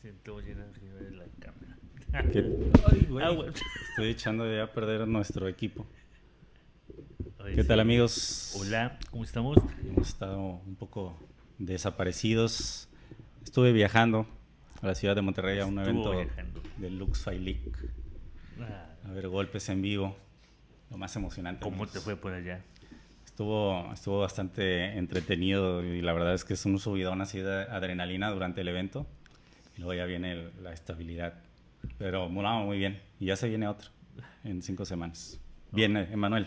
siento llena arriba de la cámara. ¿Qué- Ay, güey. Ah, güey. Estoy echando ya a perder nuestro equipo. ¿Qué tal amigos? Hola, ¿cómo estamos? Hemos estado un poco desaparecidos. Estuve viajando a la ciudad de Monterrey a un evento viajando. del Lux League. Ah, A ver golpes en vivo. Lo más emocionante. ¿Cómo te fue por allá? Estuvo, estuvo bastante entretenido y la verdad es que es un subidón así de adrenalina durante el evento. Luego ya viene el- la estabilidad. Pero no, muy bien. Y ya se viene otro en cinco semanas. Viene, Emanuel.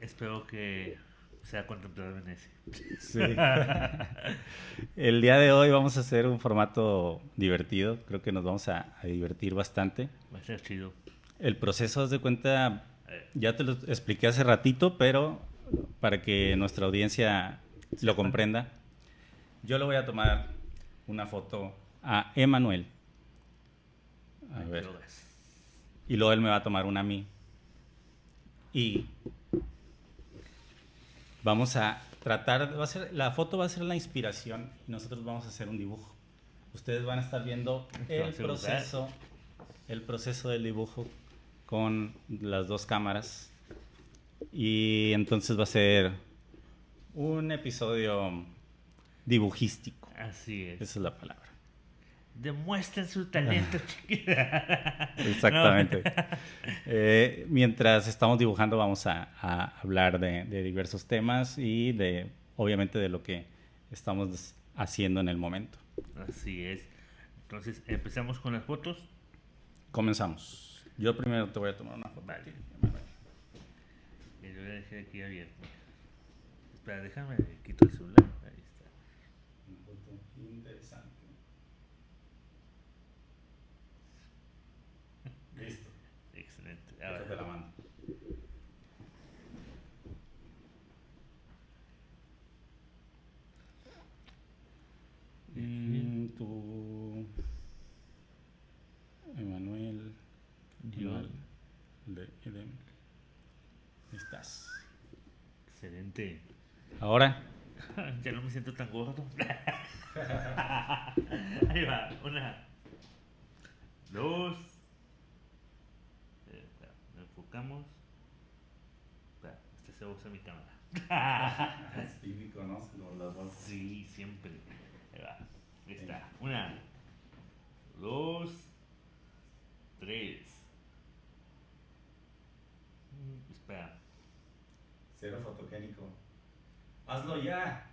Espero que sea contemplado en ese. Sí. El día de hoy vamos a hacer un formato divertido. Creo que nos vamos a, a divertir bastante. Va a ser chido. El proceso, haz de cuenta, Eh, ya te lo expliqué hace ratito, pero para que nuestra audiencia lo comprenda, yo le voy a tomar una foto a Emanuel. A ver. Y luego él me va a tomar una a mí. Y vamos a tratar, va a ser, la foto va a ser la inspiración y nosotros vamos a hacer un dibujo. Ustedes van a estar viendo el proceso, el proceso del dibujo con las dos cámaras. Y entonces va a ser un episodio dibujístico. Así es. Esa es la palabra. Demuestren su talento, chiquita. Exactamente. Eh, mientras estamos dibujando vamos a, a hablar de, de diversos temas y de, obviamente, de lo que estamos haciendo en el momento. Así es. Entonces, empezamos con las fotos. Comenzamos. Yo primero te voy a tomar una foto. Vale. a ti, Emanuel. Y lo voy a dejar aquí abierto. Espera, déjame, quito el celular. Ahí está. Una foto interesante. Listo. Excelente. Déjate la Ahora, mano. Mm, tú, Emanuel. Emanuel, de Edem. Estás. excelente. Ahora, Ya no me siento tan gordo. Ahí va. Una. Dos. Espera, este se usa mi cámara. es típico, ¿no? Como las bolsas. Sí, siempre. Ahí va. Ahí está. Una. Dos. Tres. Mm, Espera. Cero fotogénico. Hazlo ya.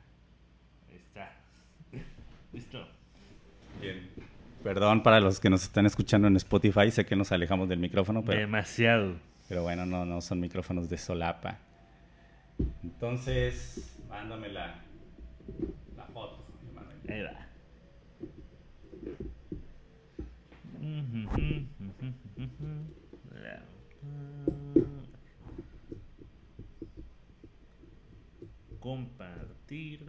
Ahí está. Listo. Bien. Perdón para los que nos están escuchando en Spotify, sé que nos alejamos del micrófono, pero, Demasiado. Pero bueno, no, no son micrófonos de solapa. Entonces, mándame la, la foto. Ahí. Compartir.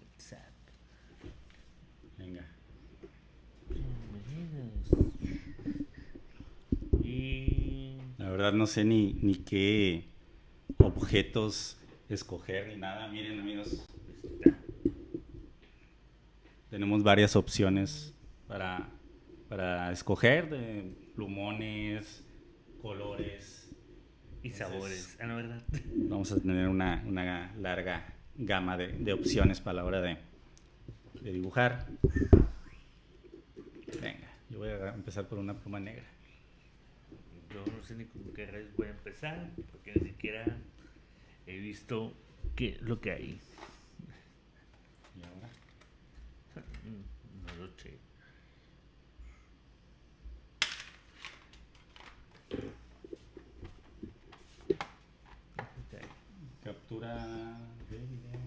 WhatsApp. Venga. Bienvenidos. Y La verdad no sé ni, ni qué objetos escoger ni nada. Miren amigos, tenemos varias opciones para, para escoger de plumones, colores. y sabores. Ah. Vamos a tener una, una larga gama de, de opciones para la hora de, de dibujar. Venga, yo voy a empezar por una pluma negra. Yo no sé ni con qué rayos voy a empezar, porque ni siquiera he visto qué lo que hay. Y ahora, No lo sé. Captura de video.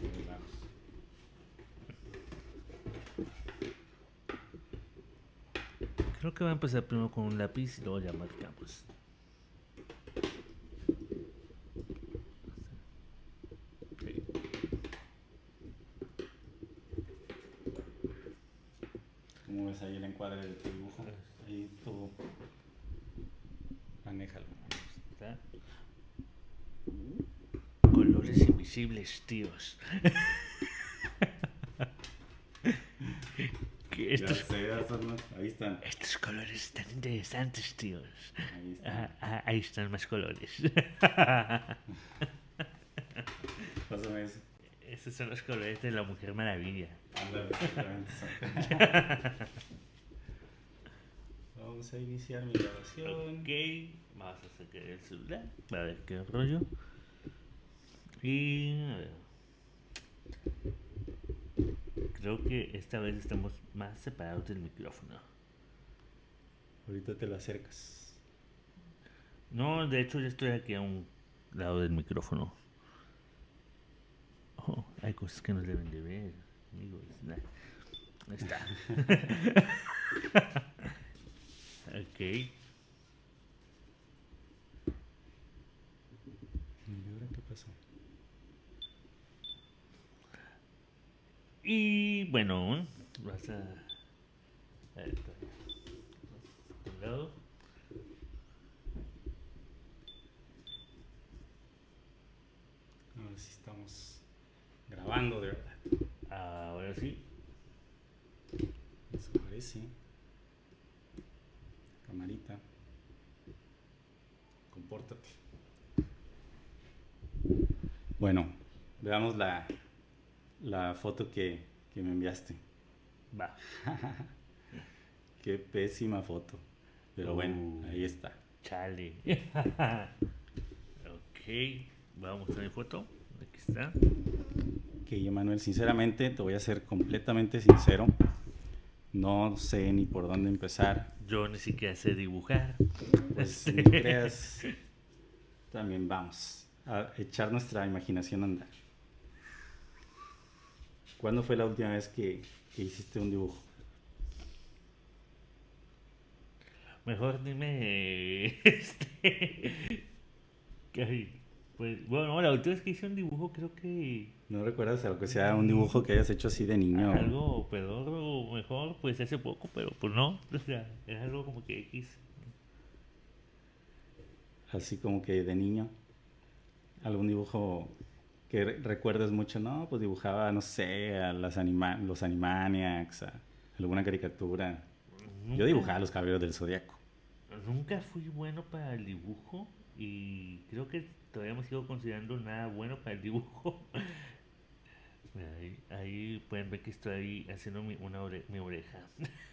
Ahí vamos. Creo que va a empezar primero con un lápiz y luego ya marcamos. Sí. ¿Cómo ves ahí el encuadre de tu dibujo? Ahí tú. Manéjalo. Está. Colores invisibles, tíos. Que estos, sé, ahí están. estos colores están interesantes, tíos. Ahí están. Ah, ah, ahí están más colores. Pásame eso. Esos son los colores de la Mujer Maravilla. Ándale. Vamos a iniciar mi grabación. Ok, vamos a sacar el celular para ver qué rollo. Y a ver. Creo que esta vez estamos más separados del micrófono. Ahorita te lo acercas. No, de hecho, ya estoy aquí a un lado del micrófono. Oh, hay cosas que nos deben de ver, amigos. Ahí está. ok. ¿Y ahora qué pasó? Y bueno, vas a. a ver, a. Ahora sí estamos grabando de verdad. Ahora sí. Eso parece. Camarita. Compórtate. Bueno, veamos la, la foto que, que me enviaste. Va. Qué pésima foto. Pero bueno, ahí está. Chale. ok. Vamos a mi foto. Aquí está. Yo, Manuel, sinceramente, te voy a ser completamente sincero. No sé ni por dónde empezar. Yo ni siquiera sé dibujar. Pues ni creas, también vamos a echar nuestra imaginación a andar. ¿Cuándo fue la última vez que, que hiciste un dibujo? Mejor dime. Este. Pues, bueno, la última vez que hice un dibujo, creo que. ¿No recuerdas algo que sea un dibujo que hayas hecho así de niño? Algo peor o mejor, pues hace poco, pero pues no. O sea, es algo como que X. Así como que de niño. ¿Algún dibujo que re- recuerdes mucho? No, pues dibujaba, no sé, a las anima los Animaniacs, a alguna caricatura. Yo dibujaba a los Caballeros del Zodiaco. Nunca fui bueno para el dibujo y creo que todavía me sigo considerando nada bueno para el dibujo. Ahí pueden ver que estoy haciendo mi, una ore- mi oreja.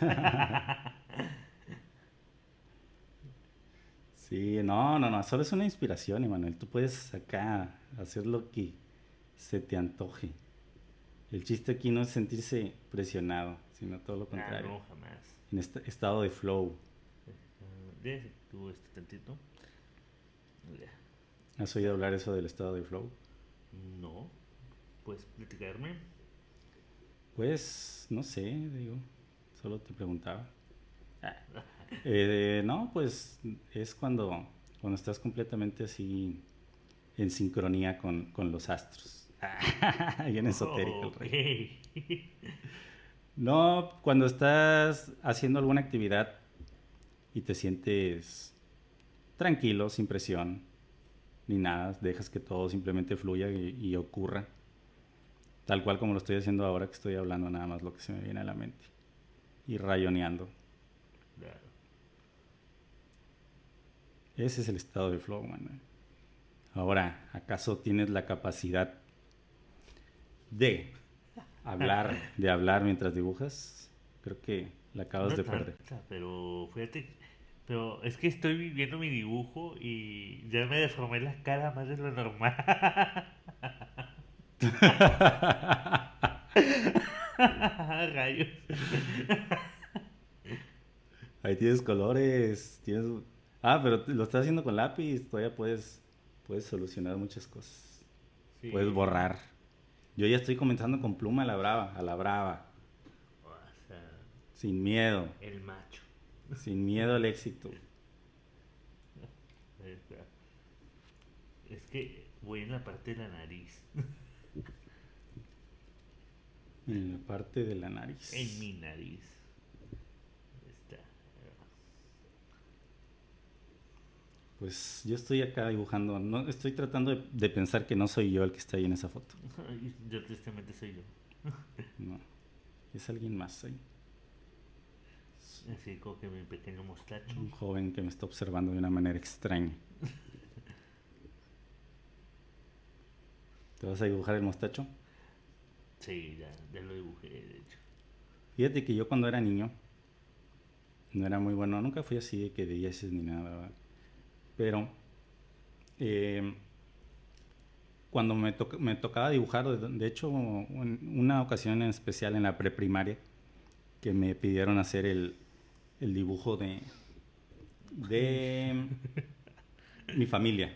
Sí, no, no, no, solo es una inspiración, Emanuel. Tú puedes acá hacer lo que se te antoje. El chiste aquí no es sentirse presionado, sino todo lo Ah, contrario. no, jamás. En este estado de flow. Ah, Déjame tú este tantito. Ya. ¿Has oído hablar eso del estado de flow? No. ¿Puedes platicarme? Pues, no sé, digo, solo te preguntaba. Eh, no, pues es cuando, cuando estás completamente así en sincronía con, con los astros. Bien esotérico el rey. No, cuando estás haciendo alguna actividad y te sientes tranquilo, sin presión, ni nada, dejas que todo simplemente fluya y, y ocurra, tal cual como lo estoy haciendo ahora que estoy hablando nada más lo que se me viene a la mente y rayoneando. Claro. Ese es el estado de flow, Manuel. Ahora, ¿acaso tienes la capacidad de hablar, de hablar mientras dibujas? Creo que la acabas No de perder. tanta, Pero fíjate, pero es que estoy viviendo mi dibujo y ya me deformé la cara más de lo normal. Rayos. Ahí tienes colores, tienes... Ah, pero lo estás haciendo con lápiz, todavía puedes, puedes solucionar muchas cosas. Sí. Puedes borrar. Yo ya estoy comenzando con pluma a la brava, a la brava. O sea, Sin miedo. El macho. Sin miedo al éxito. Es que voy en la parte de la nariz. En la parte de la nariz. En mi nariz. Ahí está. Pues yo estoy acá dibujando. No, estoy tratando de, de pensar que no soy yo el que está ahí en esa foto. Yo tristemente soy yo. No. Es alguien más ahí. Así como que mi pequeño mostacho. Un joven que me está observando de una manera extraña. ¿Te vas a dibujar el mostacho? Sí, ya, ya lo dibujé, de hecho. Fíjate que yo cuando era niño no era muy bueno, nunca fui así de que de dieces ni nada, ¿verdad? Pero eh, cuando me, toca- me tocaba dibujar, de, de hecho, en una ocasión en especial en la preprimaria, que me pidieron hacer el, el dibujo de, de mi familia.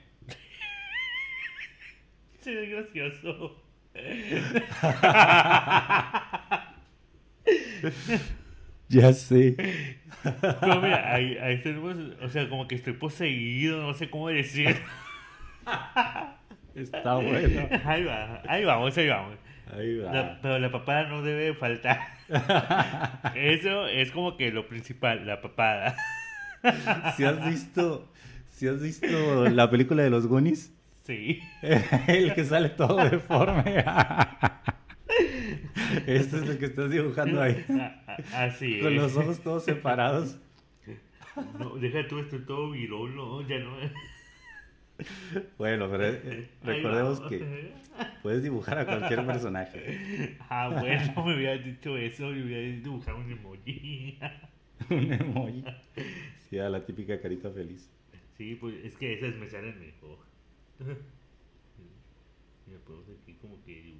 Sí, es gracioso. Ya sé. Pero mira, ahí, ahí tenemos, o sea, como que estoy poseído, no sé cómo decir. Está bueno. Ahí va, ahí vamos, ahí vamos. Ahí La- pero la papada no debe faltar. Eso es como que lo principal, la papada. Si has visto, si has visto la película de los Goonies, Sí. el que sale todo deforme. Este es el que estás dibujando ahí. Así Con es. los ojos todos separados. No, deja tú, estoy todo virolo, ya no. Bueno, pero eh, recordemos que puedes dibujar a cualquier personaje. Ah, bueno, me hubieras dicho eso y hubiera dibujado un emoji. Un emoji. Sí, a la típica carita feliz. Sí, pues es que esas me salen mejor. Mira, pues aquí como que.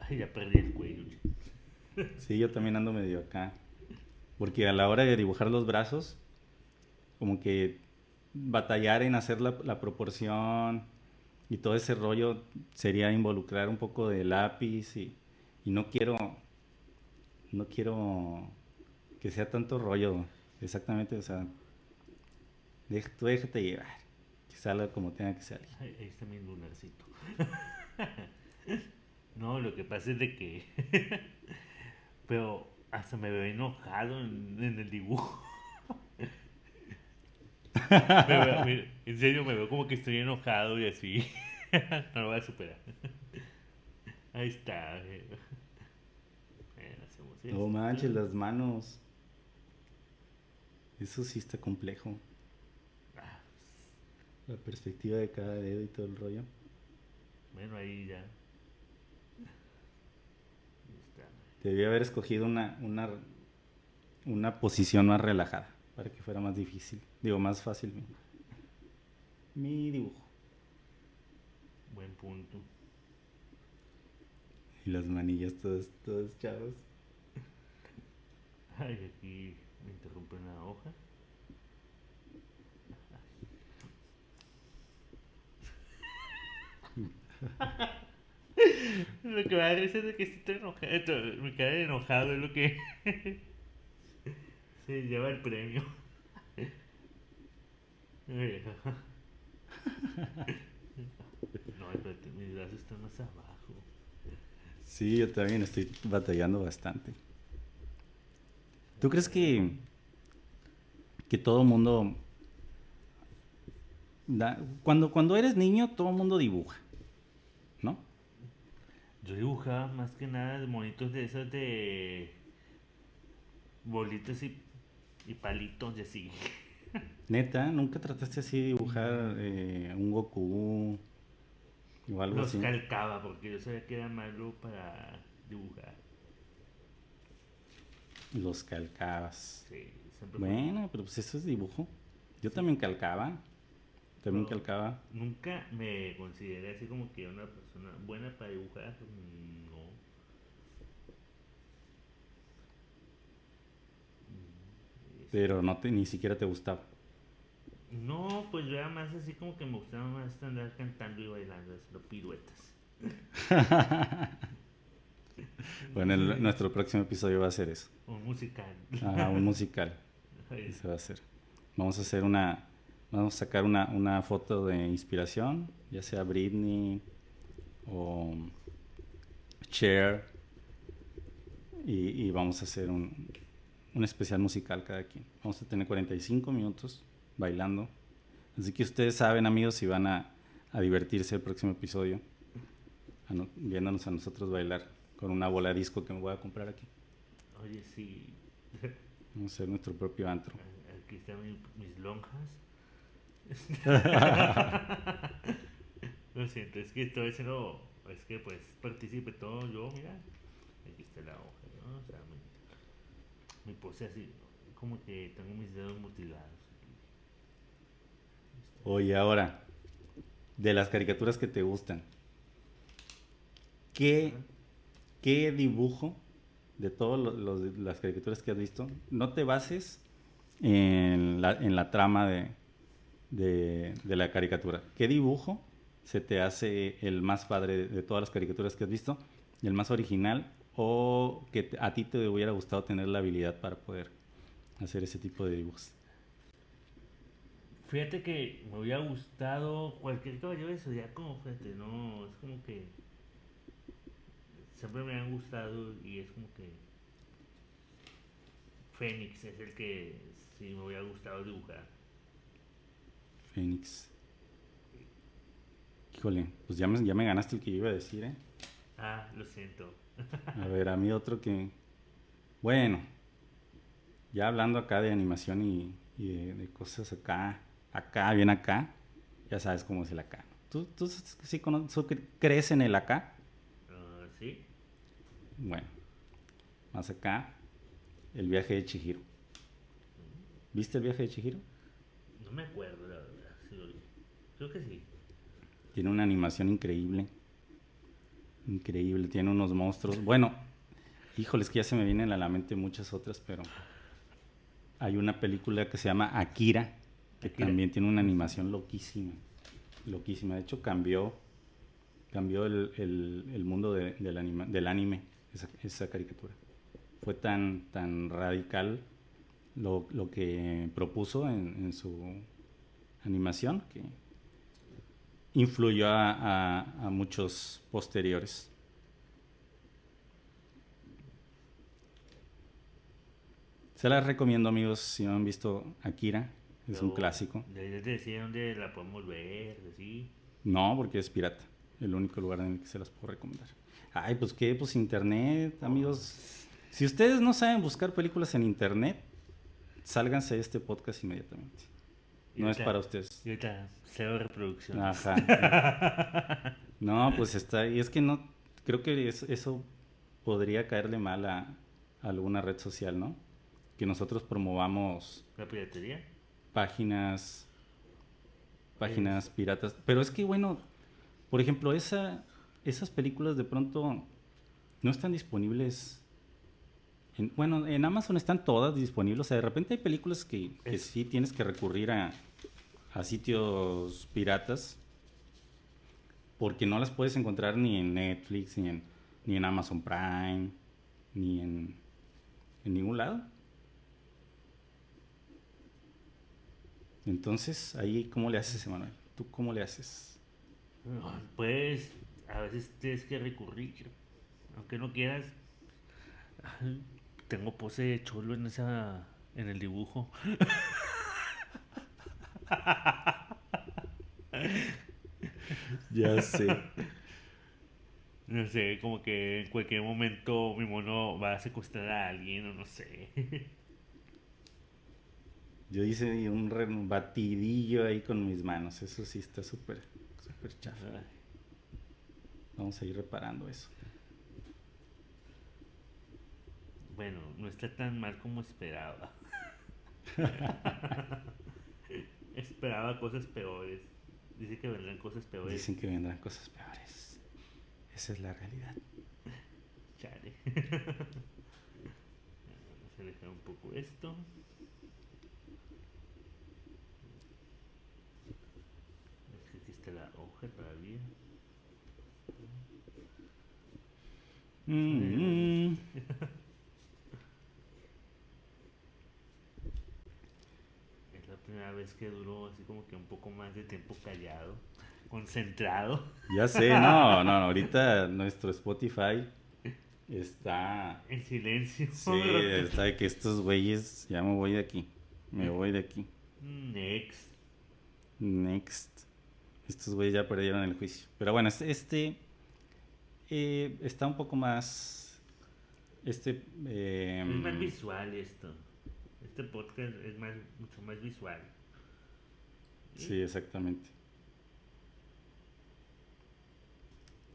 Ay, ya perdí el cuello. Sí, yo también ando medio acá. Porque a la hora de dibujar los brazos, como que batallar en hacer la, proporción y todo ese rollo sería involucrar un poco de lápiz y, no quiero, no quiero que sea tanto rollo. Exactamente, o sea, tú déjate llevar, que salga como tenga que salir. Ahí está mi lunarcito. No, lo que pasa es de que. Pero hasta me veo enojado en, en el dibujo. Me veo- me- en serio, me veo como que estoy enojado y así. No lo voy a superar. Ahí está. eh. Bueno, No manches, las manos. Eso sí está complejo. Ah, La perspectiva de cada dedo y todo el rollo. Bueno, ahí ya. Ahí está. Debí haber escogido una, una, una posición más relajada para que fuera más difícil. Digo, más fácil mi, mi dibujo. Buen punto. Y las manillas todas, todas chavas. Ay, aquí me interrumpe una hoja. Lo que me da risa es de que estoy enojado. Mi cara de enojado es lo que se lleva el premio. No, espérate, mis brazos están más abajo. Sí, yo también estoy batallando bastante. ¿Tú crees que, que todo mundo... da- cuando, cuando eres niño, todo mundo dibuja. Yo dibujaba más que nada de monitos de esos de bolitas y, y palitos así. Neta, ¿nunca trataste así de dibujar eh, un Goku o algo Los así? calcaba porque yo sabía que era malo para dibujar. Los calcabas. Sí, siempre Bueno, pero pues eso es dibujo. Yo también calcaba. También calcaba. Nunca me consideré así como que una persona buena para dibujar. No. Pero no te, ni siquiera te gustaba. No, pues yo era más así como que me gustaba más andar cantando y bailando, haciendo piruetas. Bueno, el- nuestro próximo episodio va a ser eso. Un musical. Ajá, un musical. Ese va a ser. Vamos a hacer una. Vamos a sacar una, una foto de inspiración, ya sea Britney o Cher. Y, y vamos a hacer un, un especial musical cada quien. Vamos a tener 45 minutos bailando. Así que ustedes saben, amigos, si van a, a divertirse el próximo episodio, a no- viéndonos a nosotros bailar con una bola de disco que me voy a comprar aquí. Oye, sí. Vamos a hacer nuestro propio antro. Aquí están mi- mis lonjas. Lo siento, es que estoy haciendo. Es que pues participe todo yo, mira. Aquí está la hoja, ¿no? O sea, mi, mi pose así, como que tengo mis dedos mutilados. Oye, ahora, de las caricaturas que te gustan, ¿qué, qué dibujo de todas las caricaturas que has visto, no te bases en la, en la trama de, de, la caricatura? ¿Qué dibujo se te hace el más padre de, todas las caricaturas que has visto? ¿El más original? ¿O que a ti te hubiera gustado tener la habilidad para poder hacer ese tipo de dibujos? Fíjate que me hubiera gustado cualquier caballero de zodiaco, fíjate, no, es como que siempre me han gustado y es como que Fénix es el que sí me hubiera gustado dibujar. Fénix. Híjole, pues ya me, ya me ganaste el que yo iba a decir, ¿eh? Ah, lo siento. A ver, a mí otro que... Bueno, ya hablando acá de animación y, y de, de cosas acá, acá, bien acá, ya sabes cómo es el acá. ¿Tú, tú sí cono- tú cre- crees en el acá? Ah, ¿Sí? Bueno, más acá, el viaje de Chihiro. ¿Viste el viaje de Chihiro? No me acuerdo, la verdad. Creo que sí. Tiene una animación increíble. Increíble, tiene unos monstruos. Bueno, híjoles que ya se me vienen a la mente muchas otras, pero hay una película que se llama Akira, que Akira. también tiene una animación loquísima. Loquísima. De hecho, cambió, cambió el, el- el mundo de- del, anima- del anime, esa, esa caricatura. Fue tan, tan radical lo, lo que propuso en, en su animación que influyó a, a- a muchos posteriores. Se las recomiendo amigos si no han visto Akira, es un clásico. Te decía dónde la podemos ver, así. No, porque es pirata, el único lugar en el que se las puedo recomendar. Ay, pues qué, pues internet, amigos. Si ustedes no saben buscar películas en internet, sálganse de este podcast inmediatamente. No es para ustedes. Y ahorita, cero reproducción. Ajá. No, pues está. Y es que no. Creo que es- eso podría caerle mal a, a alguna red social, ¿no? Que nosotros promovamos La piratería. páginas. Páginas piratas. Pero es que, bueno, por ejemplo, esa, esas películas de pronto no están disponibles. en- bueno, en Amazon están todas disponibles. O sea, de repente hay películas que, que Es- sí tienes que recurrir a, a sitios piratas porque no las puedes encontrar ni en Netflix, ni en, ni en Amazon Prime, ni en, en ningún lado. Entonces, ahí, ¿cómo le haces, Emanuel? ¿Tú cómo le haces? Pues a veces tienes que recurrir, aunque no quieras. Tengo pose de cholo en esa, en el dibujo. Ya sé. No sé, como que en cualquier momento mi mono va a secuestrar a alguien o no sé. Yo hice un batidillo ahí con mis manos. Eso sí está súper, súper chafa. Vamos a ir reparando eso. Bueno, no está tan mal como esperaba. esperaba cosas peores. Dice que vendrán cosas peores. Dicen que vendrán cosas peores. Esa es la realidad. Chale. Vamos a alejar un poco esto. Es que aquí está la hoja todavía. Mm, mm. Es la primera vez que duró así como que un poco más de tiempo callado, concentrado. Ya sé, no, no, no, ahorita nuestro Spotify está... En silencio. Sí, está de que estos güeyes, ya me voy de aquí, me voy de aquí. Next. Next. Estos güeyes ya perdieron el juicio. Pero bueno, este, este eh, está un poco más... Este... eh, Es más visual esto. Este podcast es más, mucho más visual. Sí, exactamente.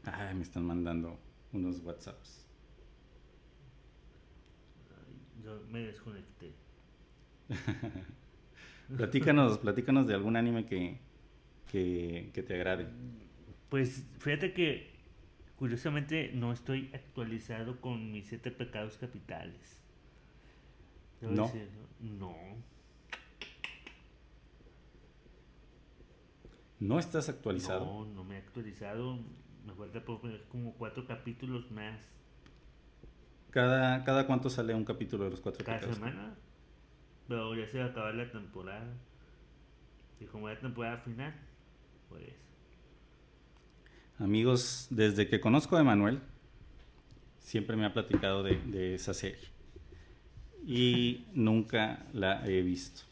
Ay, me están mandando unos WhatsApps. Ay, Yo me desconecté. Platícanos, platícanos de algún anime que, que, que te agrade. Pues fíjate que curiosamente no estoy actualizado con mis siete pecados capitales. ¿No? No. ¿No estás actualizado? No, no me he actualizado. Me falta por ver como cuatro capítulos más ¿Cada, ¿Cada cuánto sale un capítulo de los cuatro cada pecados? semana. Pero ya se va a acabar la temporada. Y como es temporada final, pues. Amigos, desde que conozco a Emanuel, siempre me ha platicado de, de esa serie. Y nunca la he visto.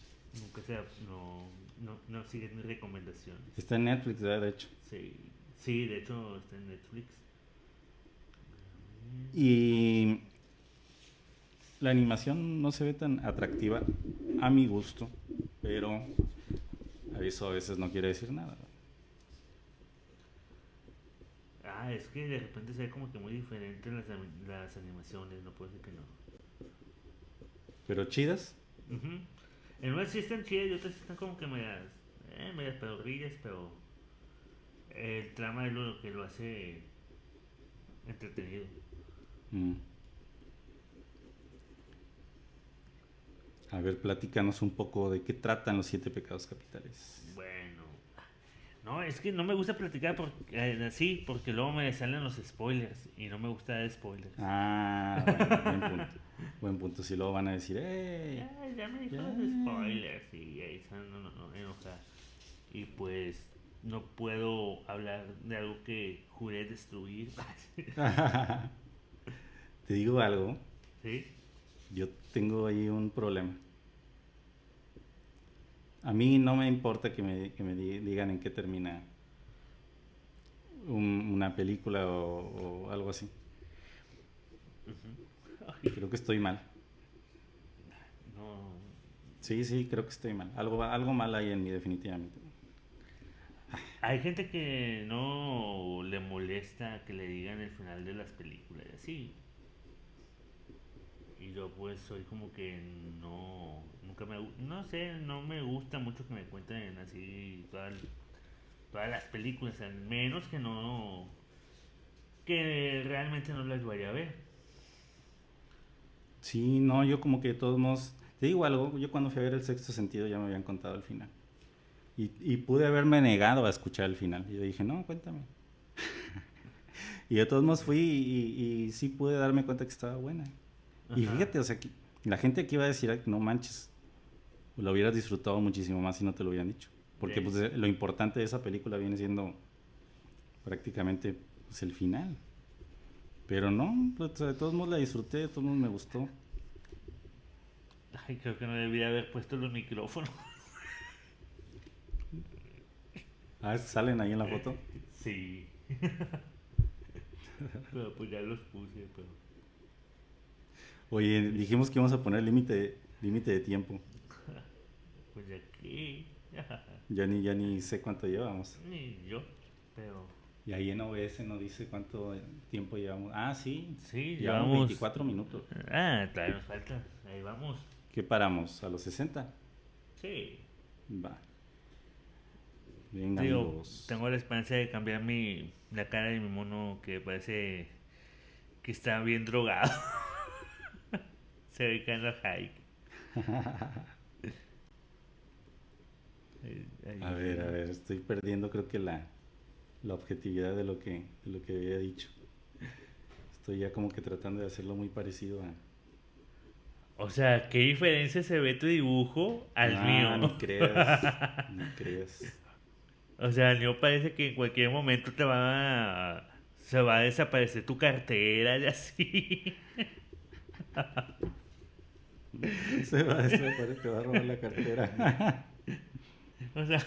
Nunca se. No, no, no siguen mis recomendaciones. Está en Netflix, ¿verdad? De hecho. Sí, sí, de hecho está en Netflix. Y la animación no se ve tan atractiva a mi gusto, pero eso a veces no quiere decir nada. Ah, es que de repente se ve como que muy diferente las, las animaciones, no puedo decir que no. Pero chidas, Ujú. En unas sí están chidas y otras están como que medias, eh, medias pedorrillas, pero el trama es lo que lo hace entretenido. Mm. A ver, platícanos un poco de qué tratan los siete pecados capitales. Bueno, no, es que no me gusta platicar por- eh, así porque luego me salen los spoilers y no me gusta dar spoilers. Ah, bueno, buen punto. Buen punto. Si luego van a decir, ¡eh! Ya, ya me los spoilers y ahí a no, no, enojar. Y pues no puedo hablar de algo que juré destruir. Te digo algo, ¿Sí? yo tengo ahí un problema. A mí no me importa que me, que me di- digan en qué termina un- una película o, o algo así. Creo que estoy mal. No, Sí, sí, creo que estoy mal. Algo, algo mal hay en mí definitivamente. Hay gente que no le molesta que le digan el final de las películas y así. Y yo pues soy como que no, nunca me, no sé, no me gusta mucho que me cuenten así todas, todas las películas, al menos que no, que realmente no las vaya a ver. Sí, no, yo como que de todos modos, te digo algo, yo cuando fui a ver el sexto sentido ya me habían contado el final. Y, y pude haberme negado a escuchar el final. Y yo dije, no, cuéntame. y de todos modos fui y, y sí pude darme cuenta que estaba buena. Y fíjate, o sea, que la gente aquí iba a decir, "Ay, no manches, lo hubieras disfrutado muchísimo más si no te lo hubieran dicho. Porque pues, lo importante de esa película viene siendo prácticamente pues, el final. Pero no, pues, de todos modos la disfruté, de todos modos me gustó. Ay, creo que no debía haber puesto los micrófonos. Ah, ¿salen ahí en la foto? Sí. pero pues ya los puse, pero... Oye, dijimos que íbamos a poner límite límite de tiempo. Pues aquí. Ya ni, ya ni sé cuánto llevamos. Ni yo, pero Y ahí en OBS no dice cuánto tiempo llevamos. Ah, sí. sí, Llevamos llevamos. 24 minutos. Ah, todavía nos falta. Ahí vamos. ¿Qué paramos? ¿A los 60? Sí. Va. Venga, Digo, amigos. tengo la esperanza de cambiar mi la cara de mi mono que parece que está bien drogado. Se ve que anda ahí- A ver, a ver, estoy perdiendo creo que la, la objetividad de lo que, de lo que había dicho. Estoy ya como que tratando de hacerlo muy parecido a... O sea, ¿qué diferencia se ve tu dibujo al Ah, mío? No creas, no creas. O sea, el mío parece que en cualquier momento te va a... Se va a desaparecer tu cartera y así. Se va a desaparecer, te va a robar la cartera. O sea,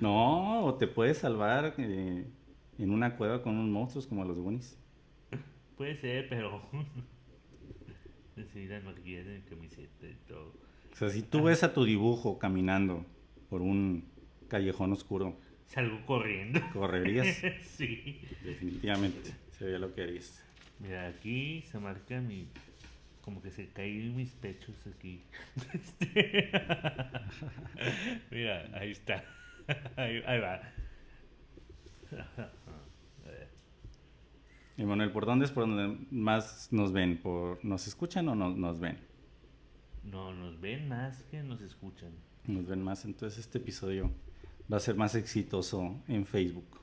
No, o te puedes salvar eh, en una cueva con unos monstruos como los Goonies. puede ser, pero... Sí, las mi camiseta y todo. O sea, si tú ves a tu dibujo caminando por un callejón oscuro, Salgo corriendo. correrías. sí. Definitivamente, sería lo que harías. Mira, aquí se marca mi... Como que se caen mis pechos aquí. Este, Mira, ahí está. Ahí, ahí va. Y Manuel, ¿por dónde es por donde más nos ven? ¿Por, ¿Nos escuchan o no, nos ven? No, nos ven más que nos escuchan. Nos ven más, entonces este episodio va a ser más exitoso en Facebook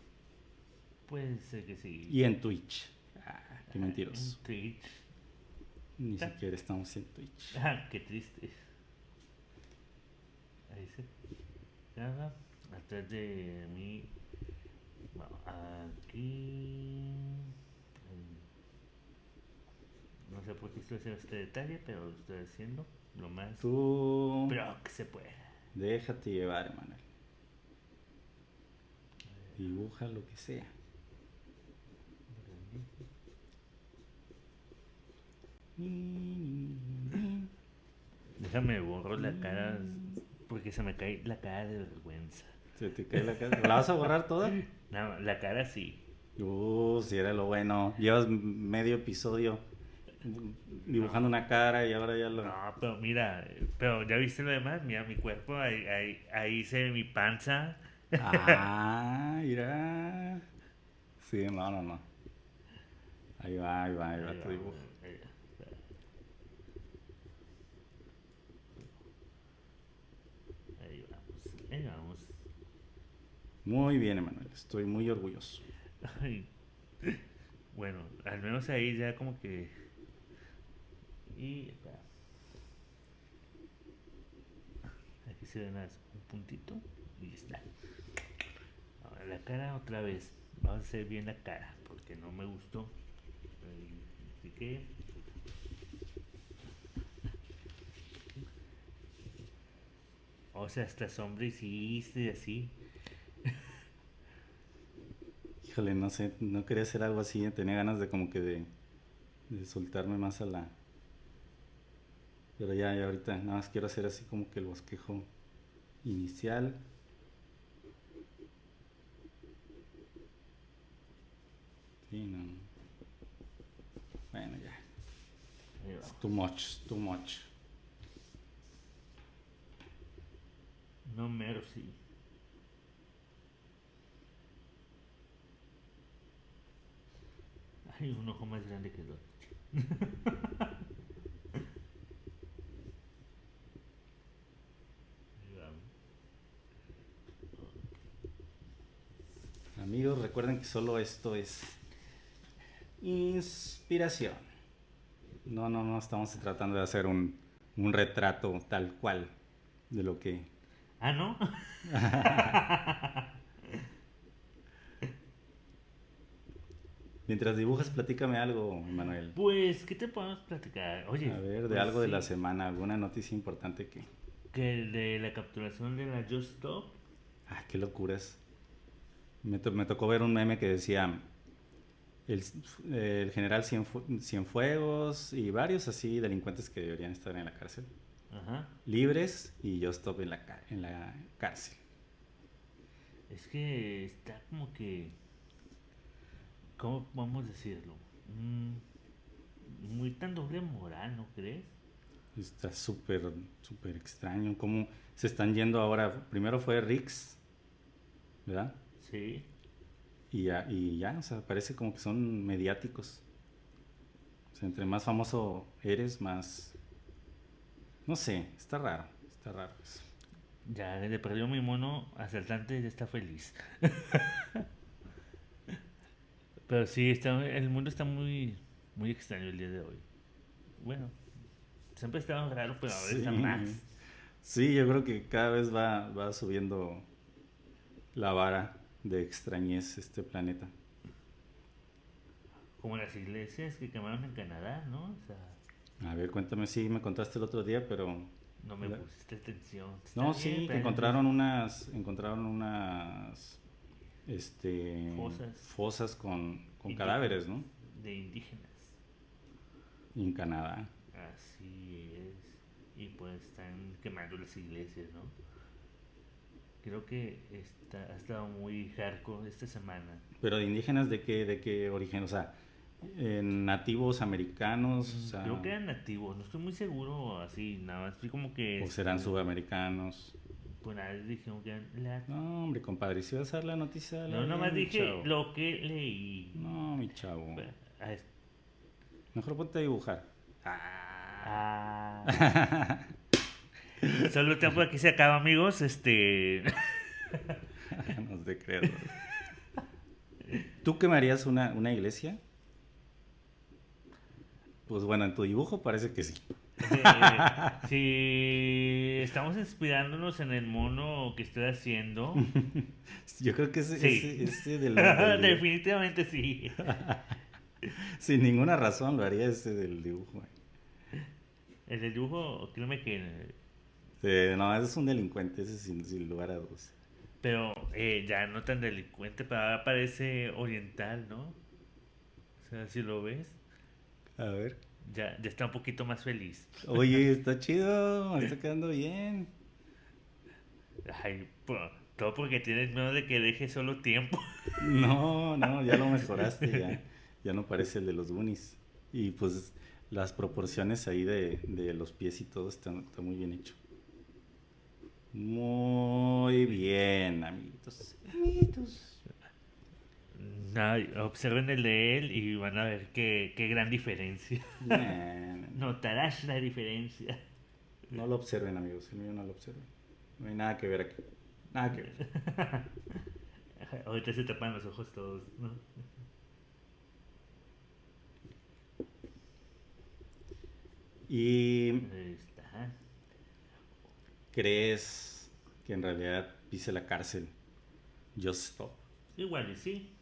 Puede ser que sí. y en Twitch. Ah, qué mentiroso. En Twitch. Ni siquiera estamos en Twitch. Ah, qué triste. Ahí se caga. Atrás de mí. Aquí. No sé por qué estoy haciendo este detalle, pero lo estoy haciendo lo más Tú pro que se pueda. déjate llevar, Manuel. Dibuja lo que sea. Déjame borro la cara porque se me cae la cara de vergüenza. Se te cae la cara. ¿La vas a borrar toda? No, la cara sí. Uh, si era lo bueno. Llevas medio episodio dibujando una cara y ahora ya lo. No, pero mira, pero ya viste lo demás, mira mi cuerpo, ahí, ahí, ahí se ve mi panza. Ah, mira. Sí, no, no, no. Ahí va, ahí va, ahí va Ahí tu va, dibujo. ahí va. Ahí vamos, ahí vamos. Muy bien, Emanuel. Estoy muy orgulloso. Bueno, al menos ahí ya como que... Y... Aquí se ve nada más un puntito y está. Ahora la cara otra vez. Vamos a hacer bien la cara porque no me gustó. Así que... O sea, hasta sombra hiciste así. Híjole, no sé, no quería hacer algo así. Tenía ganas de como que de, de soltarme más a la. Pero ya, ya ahorita nada más quiero hacer así como que el bosquejo inicial. Sí, no. no. Bueno, ya. It's too much, too much. No mercy. Hay un ojo más grande que el otro. Amigos, recuerden que solo esto es inspiración. No, no, no estamos tratando de hacer un, un retrato tal cual de lo que... Ah, ¿no? Mientras dibujas, platícame algo, Manuel. Pues, ¿qué te podemos platicar? Oye, A ver, de pues algo de la semana, alguna noticia importante que... Que el de la capturación de la Just Stop. Ah, qué locuras. Me, to- me tocó ver un meme que decía el, el general Cienfu- Cienfuegos y varios así delincuentes que deberían estar en la cárcel. Ajá. Libres y yo stop en la, en la cárcel. Es que está como que. ¿Cómo vamos a decirlo? Mm, muy tan doble moral, ¿no crees? Está súper, súper extraño. Cómo se están yendo ahora. Primero fue Rix, ¿verdad? Sí. Y ya, y ya, o sea, parece como que son mediáticos. O sea, entre más famoso eres, más... No sé, está raro, está raro eso. Ya le perdió mi mono asaltante ya está feliz. Pero sí, está, el mundo está muy, muy extraño el día de hoy. Bueno, siempre estaba raro, pero ahora Sí. está más. Sí, yo creo que cada vez va, va subiendo la vara de extrañez este planeta. Como las iglesias que quemaron en Canadá, ¿no? O sea, A ver, cuéntame, sí, me contaste el otro día, pero... no me pusiste atención. No, bien, sí, que encontraron unas, encontraron unas, este, Fosas. fosas con, con cadáveres, ¿no? De indígenas. En Canadá. Así es. Y pues están quemando las iglesias, ¿no? Creo que está, ha estado muy hardcore esta semana. Pero de indígenas de qué, de qué origen, o sea, eh, nativos americanos, o sea, Creo que eran nativos, no estoy muy seguro así, nada más. Como que. o serán este, subamericanos. La- No, hombre, compadre, si vas a dar la noticia, No, la nomás bien, dije chavo. lo que leí. No, mi chavo. Bueno, Mejor ponte a dibujar. ah. Solo el tiempo aquí se acaba, amigos. Este. no te creas. ¿Tú quemarías una, una iglesia? Pues bueno, en tu dibujo parece que sí. Si estamos inspirándonos en el mono que estoy haciendo, Yo creo que ese, Sí. ese, ese del, del- definitivamente sí. sin ninguna razón lo haría ese del dibujo. El del dibujo, créeme que. Eh, no, ese es un delincuente, ese sin, sin lugar a dudas. Pero eh, ya no tan delincuente, pero ahora parece oriental, ¿no? O sea, si lo ves, A ver. Ya, ya está un poquito más feliz. Oye, está chido, me está quedando bien. Ay, po- todo porque tienes miedo de que deje solo tiempo. No, no, ya lo mejoraste, ya, ya no parece el de los Goonies. Y pues las proporciones ahí de, de los pies y todo está, está muy bien hecho. Muy bien. Amiguitos. No, observen el de él y van a ver qué, qué gran diferencia. Nah, Notarás la diferencia. no lo observen, amigos, el mío no lo observen. No hay nada que ver aquí. Nada que ver. Ahorita se tapan los ojos todos, ¿no? ¿Y Ahí está. crees que en realidad pise la cárcel? Just stop. Igual y sí.